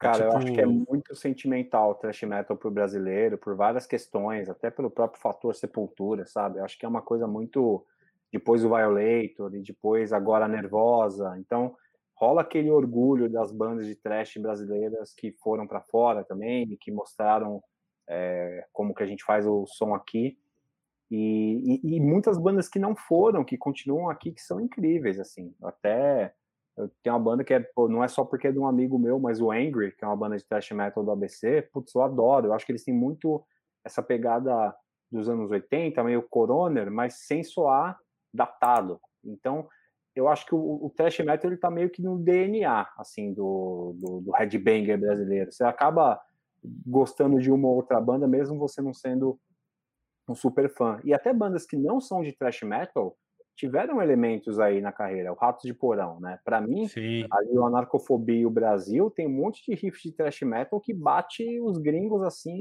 Cara, tipo... eu acho que é muito sentimental o thrash metal pro brasileiro, por várias questões, até pelo próprio fator sepultura, sabe? Eu acho que é uma coisa muito. Depois o Violator, e depois agora a Nervosa. Então, rola aquele orgulho das bandas de thrash brasileiras que foram para fora também, e que mostraram é, como que a gente faz o som aqui. E, e, e, muitas bandas que não foram, que continuam aqui, que são incríveis, assim. Até tenho uma banda que é, pô, não é só porque é de um amigo meu, mas o Angry, que é uma banda de thrash metal do ABC, putz, eu adoro. Eu acho que eles têm muito essa pegada dos anos 80, meio coroner, mas sem soar datado. Então, eu acho que o, o thrash metal ele tá meio que no DNA, assim, do, do, do headbanger brasileiro. Você acaba gostando de uma ou outra banda, mesmo você não sendo um super fã. E até bandas que não são de thrash metal, tiveram elementos aí na carreira, o Ratos de Porão, né? Para mim, Sim. ali o Anarcofobia e o Brasil tem um monte de riff de thrash metal que bate os gringos assim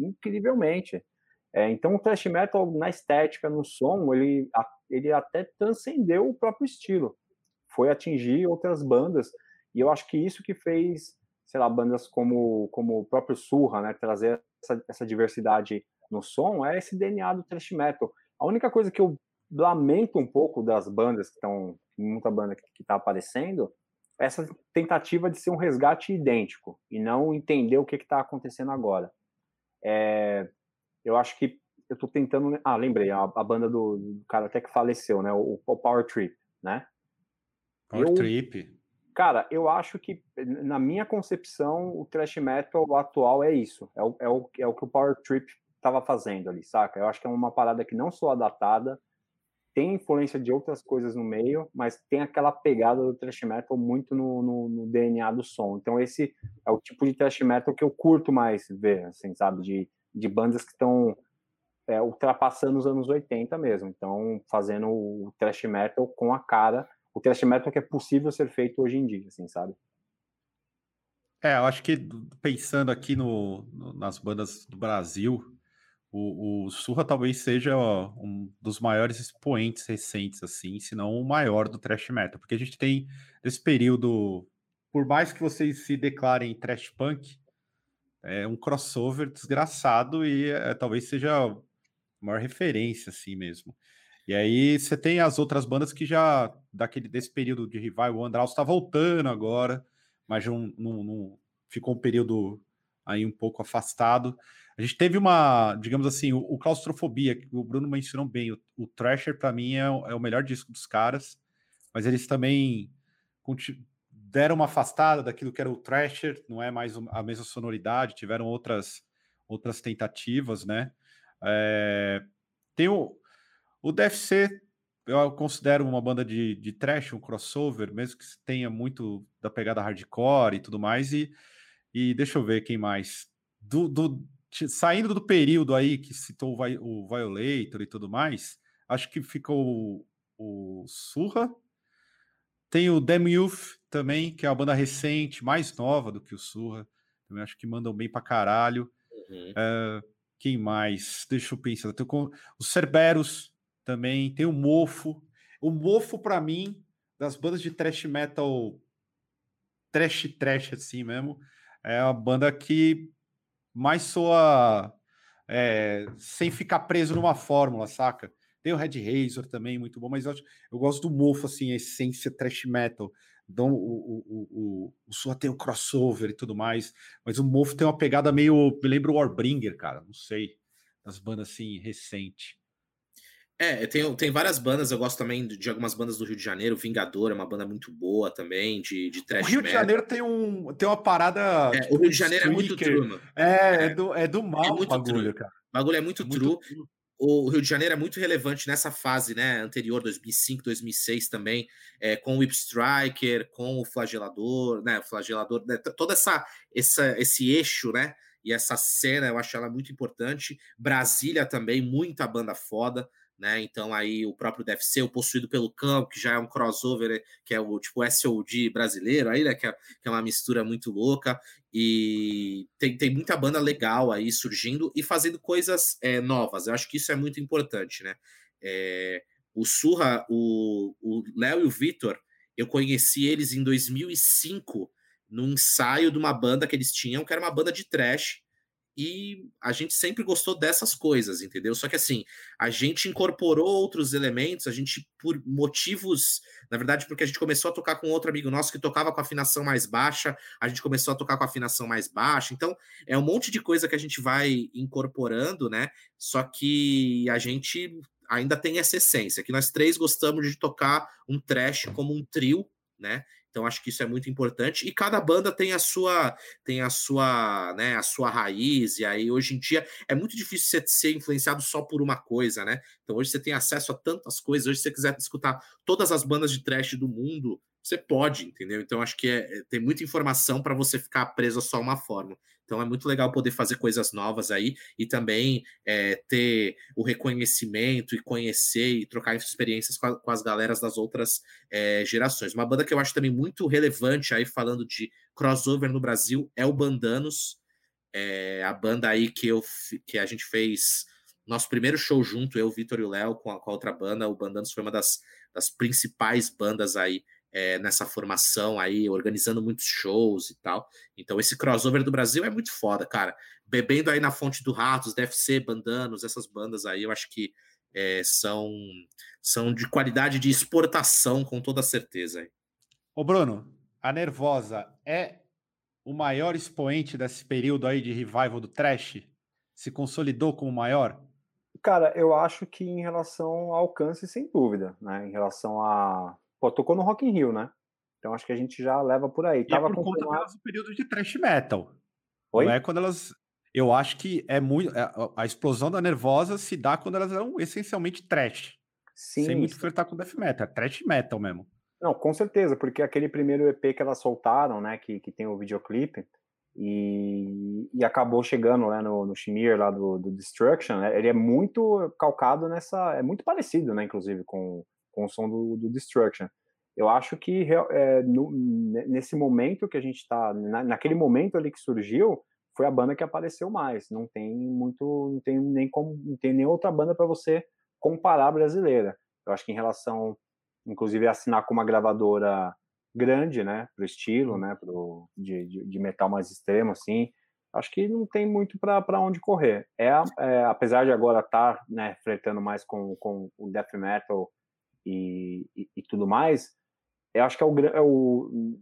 incrivelmente. É, então o thrash metal na estética, no som, ele, ele até transcendeu o próprio estilo. Foi atingir outras bandas. E eu acho que isso que fez, sei lá, bandas como, como o próprio Surra, né, trazer essa, essa diversidade no som, é esse DNA do thrash metal. A única coisa que eu lamento um pouco das bandas que estão, muita banda que está aparecendo, essa tentativa de ser um resgate idêntico e não entender o que está acontecendo agora. É, eu acho que eu estou tentando. Ah, lembrei, a, a banda do, do, cara até que faleceu, né? O, o Power Trip, né? Power eu, Trip. Cara, eu acho que, na minha concepção, o thrash metal atual é isso. É o, é o, é o que o Power Trip estava fazendo ali, saca? Eu acho que é uma parada que não sou datada, tem influência de outras coisas no meio, mas tem aquela pegada do thrash metal muito no, no, no, DNA do som. Então esse é o tipo de thrash metal que eu curto mais ver, assim, sabe? De, de bandas que estão é, ultrapassando os anos 80 mesmo. Então fazendo o thrash metal com a cara, o thrash metal que é possível ser feito hoje em dia, assim, sabe? É, eu acho que pensando aqui no, no nas bandas do Brasil, o, o Surra talvez seja um dos maiores expoentes recentes, assim, se não o maior do thrash metal, porque a gente tem nesse período, por mais que vocês se declarem thrash punk, é um crossover desgraçado e é, talvez seja a maior referência, assim mesmo. E aí você tem as outras bandas que já, daquele, desse período de rival, o Andraus está voltando agora, mas ficou um período aí um pouco afastado. A gente teve uma, digamos assim, o, o Claustrofobia, que o Bruno mencionou bem. O, o Thrasher, para mim, é, é, o melhor disco dos caras, mas eles também deram uma afastada daquilo que era o Thrasher, não é mais a mesma sonoridade, tiveram outras, outras tentativas, né? É, tem o, o DFC, eu considero uma banda de, de trash, um crossover, mesmo que tenha muito da pegada hardcore e tudo mais, e, e deixa eu ver quem mais. Do, do, saindo do período aí que citou o Violator e tudo mais, acho que ficou o, o Surra. Tem o Dem Youth também, que é uma banda recente, mais nova do que o Surra. Também acho que mandam bem pra caralho. Uhum. Uh, quem mais? Deixa eu pensar. Tem o, os Cerberus também. Tem o Mofo. O Mofo, para mim, das bandas de thrash metal, trash trash assim mesmo, é uma banda que mais soa é, sem ficar preso numa fórmula, saca? Tem o Red Razor também, muito bom, mas eu, eu gosto do mofo, assim, a essência trash metal. Então, o, o, o, o Sua tem o crossover e tudo mais, mas o mofo tem uma pegada meio. Me lembra o Warbringer, cara, não sei. Das bandas assim, recente. É, tem, tem várias bandas, eu gosto também de, de, algumas bandas do Rio de Janeiro, Vingador é uma banda muito boa também, de, de trash O Rio metal. de Janeiro tem, um, tem uma parada... É, tipo, o Rio de Janeiro streaker. é muito true, mano. É, é, é, do, é do mal é muito bagulho, true. cara. O bagulho é muito, é true. muito true. O Rio de Janeiro é muito relevante nessa fase, né, anterior, 2005, 2006 também, é, com o Whip Striker, com o Flagelador, né, o Flagelador, né, toda essa, essa, esse eixo, né, e essa cena, eu acho ela muito importante. Brasília também, muita banda foda, né? Então aí o próprio DFC, o Possuído pelo Campo, que já é um crossover, né? que é o tipo SOD brasileiro aí, né? Que é, que é uma mistura muito louca. E tem, tem muita banda legal aí surgindo e fazendo coisas é, novas. Eu acho que isso é muito importante, né? É, o Surra, o Léo e o Vitor, eu conheci eles em 2005 num ensaio de uma banda que eles tinham, que era uma banda de trash e a gente sempre gostou dessas coisas, entendeu? Só que assim, a gente incorporou outros elementos, a gente, por motivos, na verdade, porque a gente começou a tocar com outro amigo nosso que tocava com afinação mais baixa, a gente começou a tocar com afinação mais baixa, então é um monte de coisa que a gente vai incorporando, né? Só que a gente ainda tem essa essência, que nós três gostamos de tocar um trash como um trio, né? Então acho que isso é muito importante e cada banda tem a sua tem a sua, né, a sua raiz e aí hoje em dia é muito difícil você ser influenciado só por uma coisa, né? Então hoje você tem acesso a tantas coisas, hoje se você quiser escutar todas as bandas de trash do mundo, você pode, entendeu? Então acho que é, é tem muita informação para você ficar preso a só uma forma. Então é muito legal poder fazer coisas novas aí e também é, ter o reconhecimento e conhecer e trocar experiências com, a, com as galeras das outras é, gerações. Uma banda que eu acho também muito relevante aí falando de crossover no Brasil é o Bandanos, é, a banda aí que, eu, que a gente fez nosso primeiro show junto, eu, Vitor e o Léo, com a, com a outra banda. O Bandanos foi uma das, das principais bandas aí é, nessa formação aí, organizando muitos shows e tal. Então, esse crossover do Brasil é muito foda, cara. Bebendo aí na fonte do Ratos, DFC, Bandanos, essas bandas aí, eu acho que é, são, são de qualidade de exportação, com toda certeza. Ô, Bruno, a Nervosa é o maior expoente desse período aí de revival do trash? Se consolidou como maior? Cara, eu acho que em relação ao alcance, sem dúvida, né? Em relação a Pô, tocou no Rock in Rio, né? Então acho que a gente já leva por aí. E é Tava é por conta do período de thrash metal. Oi? Não é quando elas... Eu acho que é muito... É, a explosão da Nervosa se dá quando elas eram essencialmente trash. Sim. Sem muito flertar com death metal. É trash metal mesmo. Não, com certeza, porque aquele primeiro EP que elas soltaram, né, que, que tem o videoclipe, e, e acabou chegando né, no, no Shimir lá do, do Destruction, né, ele é muito calcado nessa, é muito parecido, né, inclusive, com, com o som do, do Destruction. Eu acho que é, no, nesse momento que a gente está, na, naquele momento ali que surgiu, foi a banda que apareceu mais. Não tem muito, não tem nem como, não tem nem outra banda para você comparar brasileira. Eu acho que em relação, inclusive, assinar com uma gravadora grande, né, pro estilo, né, pro de, de, de metal mais extremo, assim, acho que não tem muito para onde correr. É, é, apesar de agora estar, tá, né, flertando mais com, com o death metal e, e, e tudo mais, eu acho que é o, é o,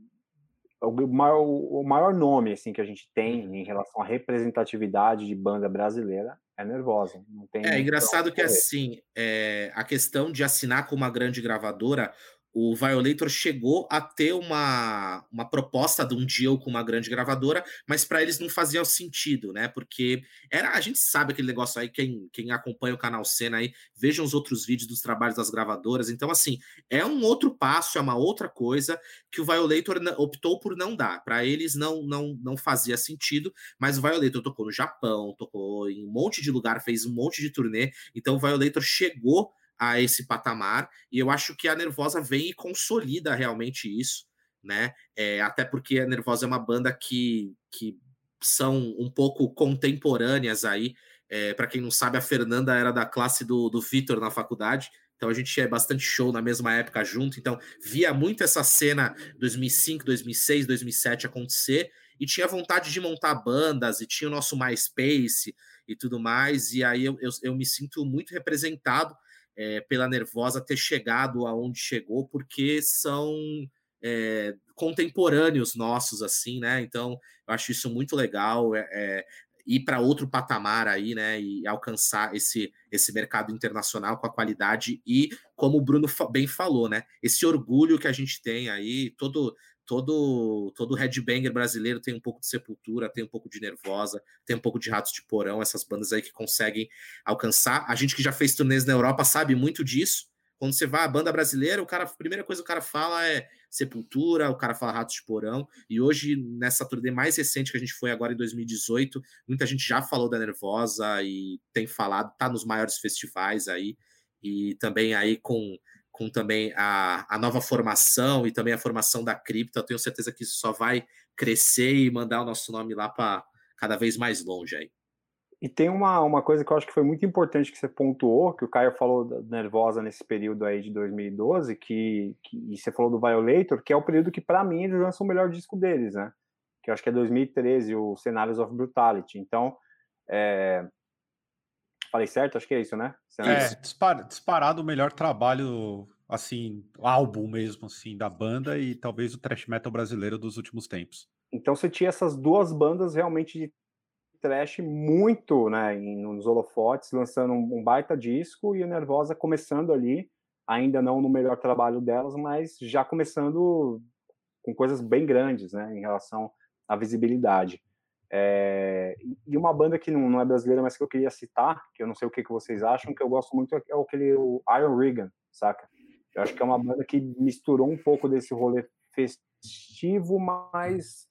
é o, maior, o maior nome assim que a gente tem uhum. em relação à representatividade de banda brasileira é Nervosa. Não tem é engraçado que assim, é, a questão de assinar com uma grande gravadora, o Violator chegou a ter uma, uma proposta de um deal com uma grande gravadora, mas para eles não fazia sentido, né? Porque era a gente sabe aquele negócio aí, quem, quem acompanha o canal Cena aí, vejam os outros vídeos dos trabalhos das gravadoras. Então, assim, é um outro passo, é uma outra coisa que o Violator optou por não dar. Para eles não, não, não fazia sentido, mas o Violator tocou no Japão, tocou em um monte de lugar, fez um monte de turnê. Então, o Violator chegou a esse patamar, e eu acho que a Nervosa vem e consolida realmente isso, né? É, até porque a Nervosa é uma banda que, que são um pouco contemporâneas aí. É, para quem não sabe, a Fernanda era da classe do, do Vitor na faculdade, então a gente tinha bastante show na mesma época junto, então via muito essa cena 2005, 2006, 2007 acontecer e tinha vontade de montar bandas e tinha o nosso MySpace e tudo mais, e aí eu, eu, eu me sinto muito representado é, pela Nervosa ter chegado aonde chegou, porque são é, contemporâneos nossos, assim, né? Então, eu acho isso muito legal. É, ir para outro patamar aí, né, e alcançar esse, esse mercado internacional com a qualidade e, como o Bruno bem falou, né, esse orgulho que a gente tem aí, todo todo todo headbanger brasileiro tem um pouco de Sepultura, tem um pouco de Nervosa, tem um pouco de Ratos de Porão, essas bandas aí que conseguem alcançar. A gente que já fez turnês na Europa sabe muito disso. Quando você vai à banda brasileira, o cara, a primeira coisa que o cara fala é Sepultura, o cara fala Ratos de Porão. E hoje, nessa turnê mais recente que a gente foi agora em 2018, muita gente já falou da Nervosa e tem falado, tá nos maiores festivais aí. E também aí com com também a, a nova formação e também a formação da cripto, eu tenho certeza que isso só vai crescer e mandar o nosso nome lá para cada vez mais longe aí. E tem uma, uma coisa que eu acho que foi muito importante que você pontuou, que o Caio falou Nervosa nesse período aí de 2012, que, que e você falou do Violator, que é o período que para mim eles lançam o melhor disco deles, né? Que eu acho que é 2013, o Scenarios of Brutality. Então, é, Falei certo? Acho que é isso, né? É, dispar, disparado o melhor trabalho, assim, álbum mesmo, assim, da banda e talvez o thrash metal brasileiro dos últimos tempos. Então você tinha essas duas bandas realmente de thrash muito, né, nos holofotes, lançando um, um baita disco e a Nervosa começando ali, ainda não no melhor trabalho delas, mas já começando com coisas bem grandes, né, em relação à visibilidade. É, e uma banda que não, não, é brasileira, mas que eu queria citar, que eu não sei o que, que vocês acham, que eu gosto muito, é, é aquele o Iron Regan, saca? Eu acho que é uma banda que misturou um pouco desse rolê festivo, mas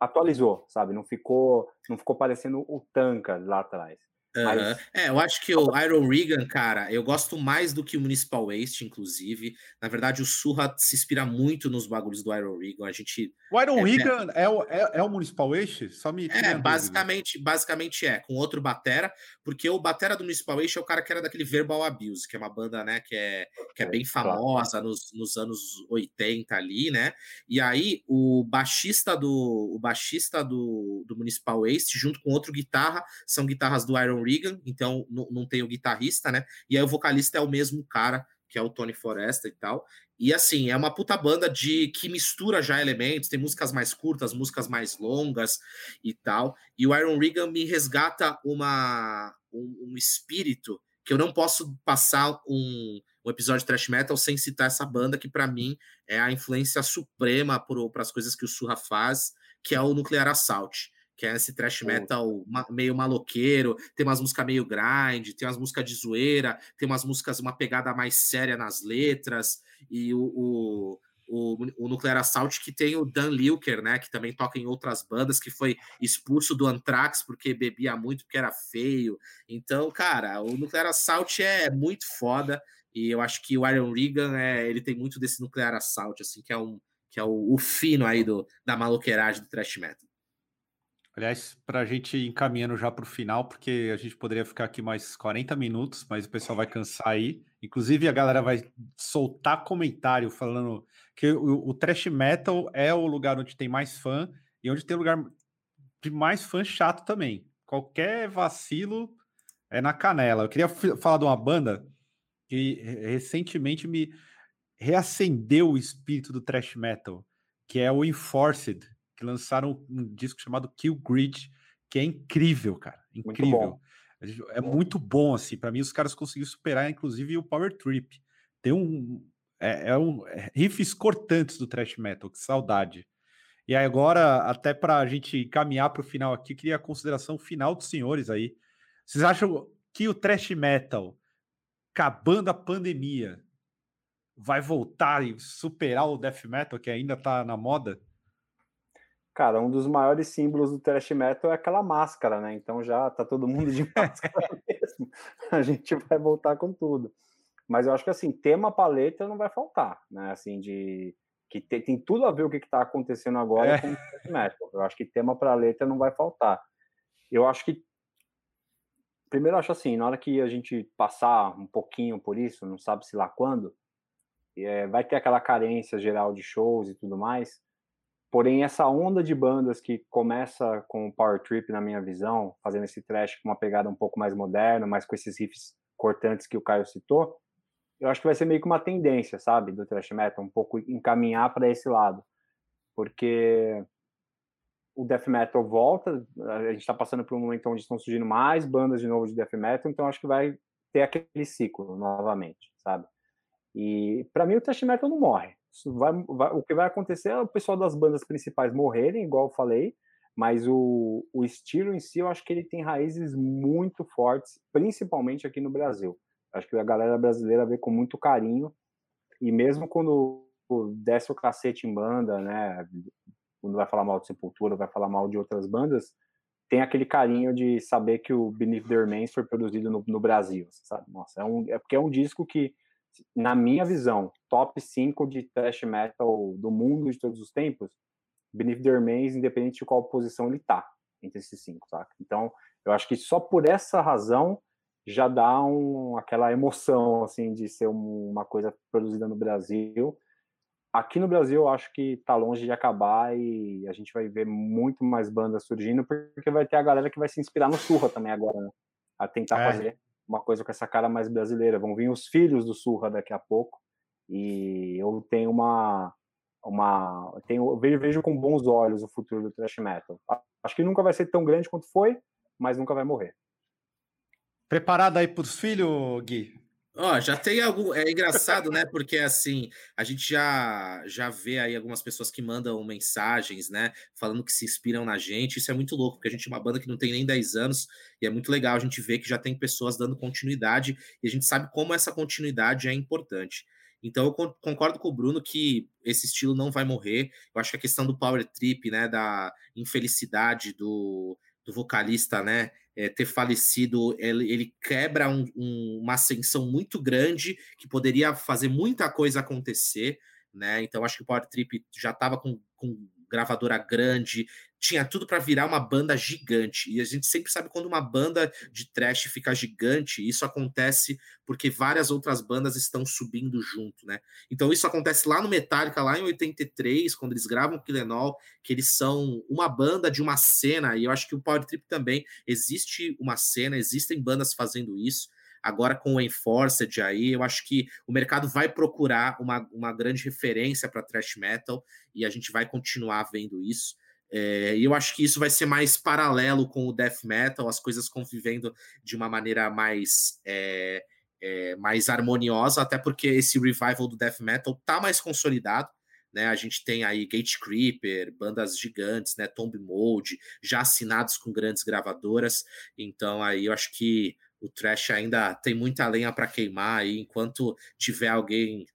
atualizou, sabe? Não ficou, não ficou parecendo o Tanka lá atrás. Mas... É, eu acho que o Iron Regan, cara, eu gosto mais do que o Municipal Waste, inclusive. Na verdade, o Surra se inspira muito nos bagulhos do Iron Regan. A gente. O Iron é, Regan é, o, é, é, o Municipal Waste? Só me. É, basicamente, basicamente é, com outro Batera, porque o Batera do Municipal Waste é o cara que era daquele Verbal Abuse, que é uma banda, né, que é, que é bem famosa nos, nos anos 80 ali, né? E aí, o baixista do, o baixista do, do Municipal Waste, junto com outro guitarra, são guitarras do Iron Regan, então não, tem o guitarrista, né? E aí o vocalista é o mesmo cara, que é o Tony Foresta e tal. E assim, é uma puta banda de que mistura já elementos, tem músicas mais curtas, músicas mais longas e tal. E o Iron Regan me resgata uma um, um espírito que eu não posso passar um, um episódio de thrash metal sem citar essa banda que para mim é a influência suprema para as coisas que o Surra faz, que é o Nuclear Assault que é esse thrash metal meio maloqueiro, tem umas músicas meio grind, tem umas músicas de zoeira, tem umas músicas, uma pegada mais séria nas letras, e o, o, o, o Nuclear Assault que tem o Dan Lilker, né, que também toca em outras bandas, que foi expulso do Anthrax porque bebia muito, porque era feio. Então, cara, o Nuclear Assault é muito foda, e eu acho que o Iron Regan, é, ele tem muito desse Nuclear Assault, assim, que é um que é o, o fino aí do, da maloqueiragem do thrash metal. Aliás, para a gente encaminhando já para o final, porque a gente poderia ficar aqui mais 40 minutos, mas o pessoal vai cansar aí. Inclusive, a galera vai soltar comentário falando que o, o trash metal é o lugar onde tem mais fã e onde tem lugar de mais fã chato também. Qualquer vacilo é na canela. Eu queria falar de uma banda que recentemente me reacendeu o espírito do trash metal, que é o Enforced que lançaram um disco chamado Kill Grid, que é incrível, cara. Incrível. Muito é muito bom, assim. Para mim, os caras conseguiram superar, inclusive, o Power Trip. Tem um. É, é um é, riffs cortantes do thrash metal, que saudade. E aí, agora, até para a gente caminhar para o final aqui, queria a consideração final dos senhores aí. Vocês acham que o thrash metal, acabando a pandemia, vai voltar e superar o death metal, que ainda está na moda? Cara, um dos maiores símbolos do thrash metal é aquela máscara, né? Então já tá todo mundo de máscara mesmo. A gente vai voltar com tudo. Mas eu acho que assim, tema paleta não vai faltar, né? Assim, de que tem, tem tudo a ver o que está acontecendo agora é. com o thrash metal. Eu acho que tema para letra não vai faltar. Eu acho que primeiro eu acho assim, na hora que a gente passar um pouquinho por isso, não sabe se lá quando, é, vai ter aquela carência geral de shows e tudo mais Porém, essa onda de bandas que começa com o Power Trip, na minha visão, fazendo esse trash com uma pegada um pouco mais moderna, mas com esses riffs cortantes que o Caio citou, eu acho que vai ser meio que uma tendência, sabe, do thrash metal, um pouco encaminhar para esse lado. Porque o death metal volta, a gente está passando por um momento onde estão surgindo mais bandas de novo de death metal, então acho que vai ter aquele ciclo novamente, sabe? E para mim o thrash metal não morre vai, vai, o que vai acontecer é o pessoal das bandas principais morrerem, igual eu falei, mas o, o estilo em si eu acho que ele tem raízes muito fortes, principalmente aqui no Brasil. Acho que a galera brasileira vê com muito carinho, e mesmo quando desce o cacete em banda, né, quando vai falar mal de Sepultura, vai falar mal de outras bandas, tem aquele carinho de saber que o Beneath the Remains foi produzido no, no Brasil, sabe? Nossa, é, um, é porque é um disco que na minha visão, top 5 de thrash metal do mundo de todos os tempos, Beneath the Remains, independente de qual posição ele tá entre esses cinco, saca? Então, eu acho que só por essa razão já dá um, aquela emoção, assim, de ser um, uma coisa produzida no Brasil. Aqui no Brasil, eu acho que tá longe de acabar e a gente vai ver muito mais bandas surgindo, porque vai ter a galera que vai se inspirar no Surra também agora, né? A tentar é. fazer uma coisa com essa cara mais brasileira. Vão vir os filhos do Surra daqui a pouco. E eu tenho uma. uma tenho, eu vejo, vejo com bons olhos o futuro do thrash metal. Acho que nunca vai ser tão grande quanto foi, mas nunca vai morrer. Preparado aí para os filhos, Gui? Ó, já tem algum. É engraçado, né? Porque assim, a gente já já vê aí algumas pessoas que mandam mensagens, né? Falando que se inspiram na gente. Isso é muito louco, porque a gente é uma banda que não tem nem 10 anos, e é muito legal a gente ver que já tem pessoas dando continuidade, e a gente sabe como essa continuidade é importante. Então eu concordo com o Bruno que esse estilo não vai morrer. Eu acho que a questão do power trip, né? Da infelicidade do, do vocalista, né? É, ter falecido, ele, ele quebra um, um, uma ascensão muito grande que poderia fazer muita coisa acontecer, né? Então acho que o Power Trip já estava com, com gravadora grande, tinha tudo para virar uma banda gigante. E a gente sempre sabe quando uma banda de trash fica gigante, isso acontece porque várias outras bandas estão subindo junto, né? Então isso acontece lá no Metallica, lá em 83, quando eles gravam Killenol, que eles são uma banda de uma cena, e eu acho que o Power Trip também existe uma cena, existem bandas fazendo isso. Agora com o Enforced aí, eu acho que o mercado vai procurar uma, uma grande referência para thrash metal e a gente vai continuar vendo isso. É, e eu acho que isso vai ser mais paralelo com o death metal, as coisas convivendo de uma maneira mais é, é, mais harmoniosa, até porque esse revival do death metal tá mais consolidado. Né, a gente tem aí Gate Creeper, bandas gigantes, né, Tomb Mode, já assinados com grandes gravadoras. Então aí eu acho que o Trash ainda tem muita lenha para queimar e enquanto tiver alguém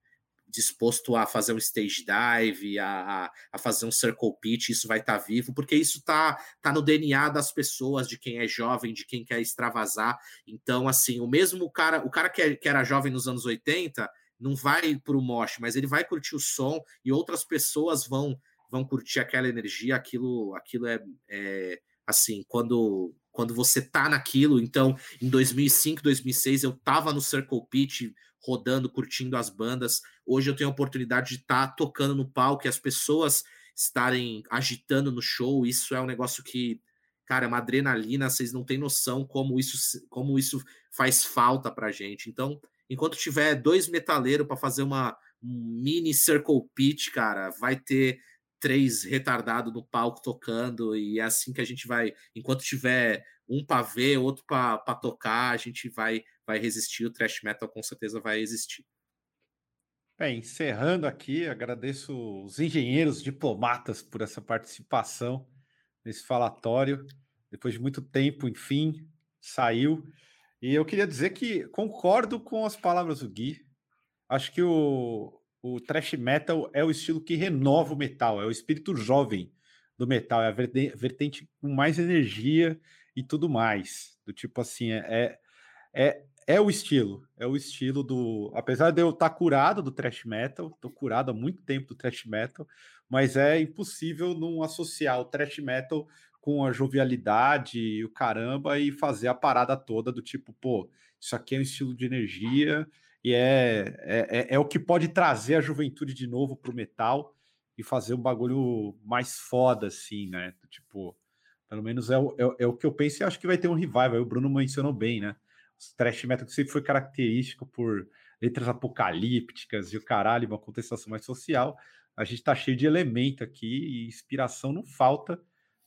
disposto a fazer um stage dive, a, a fazer um circle pitch, isso vai estar tá vivo, porque isso está tá no DNA das pessoas, de quem é jovem, de quem quer extravasar. Então, assim, o mesmo cara, o cara que, é, que era jovem nos anos 80, não vai para o mosh, mas ele vai curtir o som e outras pessoas vão vão curtir aquela energia, aquilo, aquilo é, é assim, quando quando você tá naquilo. Então, em 2005, 2006, eu tava no Circle Pit rodando, curtindo as bandas. Hoje eu tenho a oportunidade de estar tá tocando no palco e as pessoas estarem agitando no show. Isso é um negócio que, cara, é uma adrenalina, vocês não têm noção como isso como isso faz falta pra gente. Então, enquanto tiver dois metaleiros para fazer uma um mini circle pitch, cara, vai ter três retardados no palco tocando, e é assim que a gente vai, enquanto tiver um para ver, outro para tocar, a gente vai, vai resistir, o thrash metal com certeza vai existir. Bem, encerrando aqui, agradeço os engenheiros diplomatas por essa participação nesse falatório. Depois de muito tempo, enfim, saiu. E eu queria dizer que concordo com as palavras do Gui. Acho que o, o thrash metal é o estilo que renova o metal, é o espírito jovem do metal, é a vertente com mais energia e tudo mais. Do tipo assim, é, é, é, é o estilo, é o estilo do. Apesar de eu estar tá curado do thrash metal, estou curado há muito tempo do thrash metal, mas é impossível não associar o thrash metal com a jovialidade e o caramba e fazer a parada toda do tipo, pô, isso aqui é um estilo de energia e é, é, é, é o que pode trazer a juventude de novo para o metal e fazer um bagulho mais foda, assim, né? Tipo, pelo menos é o, é, é, o que eu penso e acho que vai ter um revival. O Bruno mencionou bem, né? O thrash metal que sempre foi característico por letras apocalípticas e o caralho, uma contestação mais social. A gente tá cheio de elemento aqui e inspiração não falta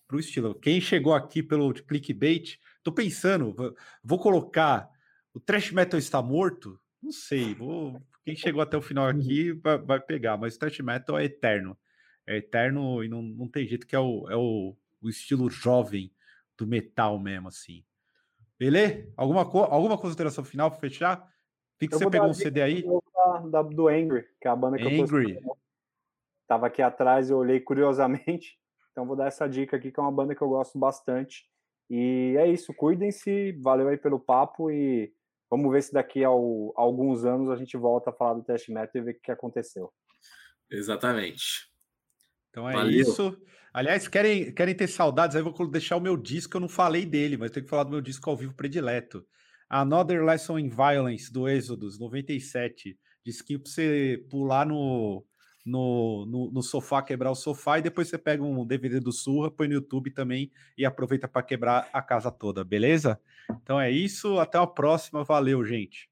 para o estilo. Quem chegou aqui pelo clickbait, tô pensando, vou colocar o thrash metal está morto? Não sei, vou... quem chegou até o final uhum. aqui vai, vai pegar, mas o thrash metal é eterno. É eterno e não, não tem jeito que é o, é o, o estilo jovem do metal mesmo, assim. Beleza? Alguma, co alguma consideração final para fechar? que você pegou um CD aí? Da, da, do Angry, que é a banda que Angry. eu tô Tava aqui atrás, eu olhei curiosamente. Então vou dar essa dica aqui, que é uma banda que eu gosto bastante. E é isso, cuidem-se, valeu aí pelo papo e Vamos ver se daqui a, alguns anos a gente volta a falar do teste metal e ver o que aconteceu. Exatamente. Então é Valeu. isso. Aliás, querem, querem ter saudades? Aí eu vou deixar o meu disco, eu não falei dele, mas tenho que falar do meu disco ao vivo predileto. Another Lesson in Violence, do Êxodos, 97. Disquinho pra você pular no, no, no, no, sofá, quebrar o sofá, e depois você pega um DVD do Surra, põe no YouTube também e aproveita para quebrar a casa toda, beleza? Então é isso, até a próxima, valeu, gente.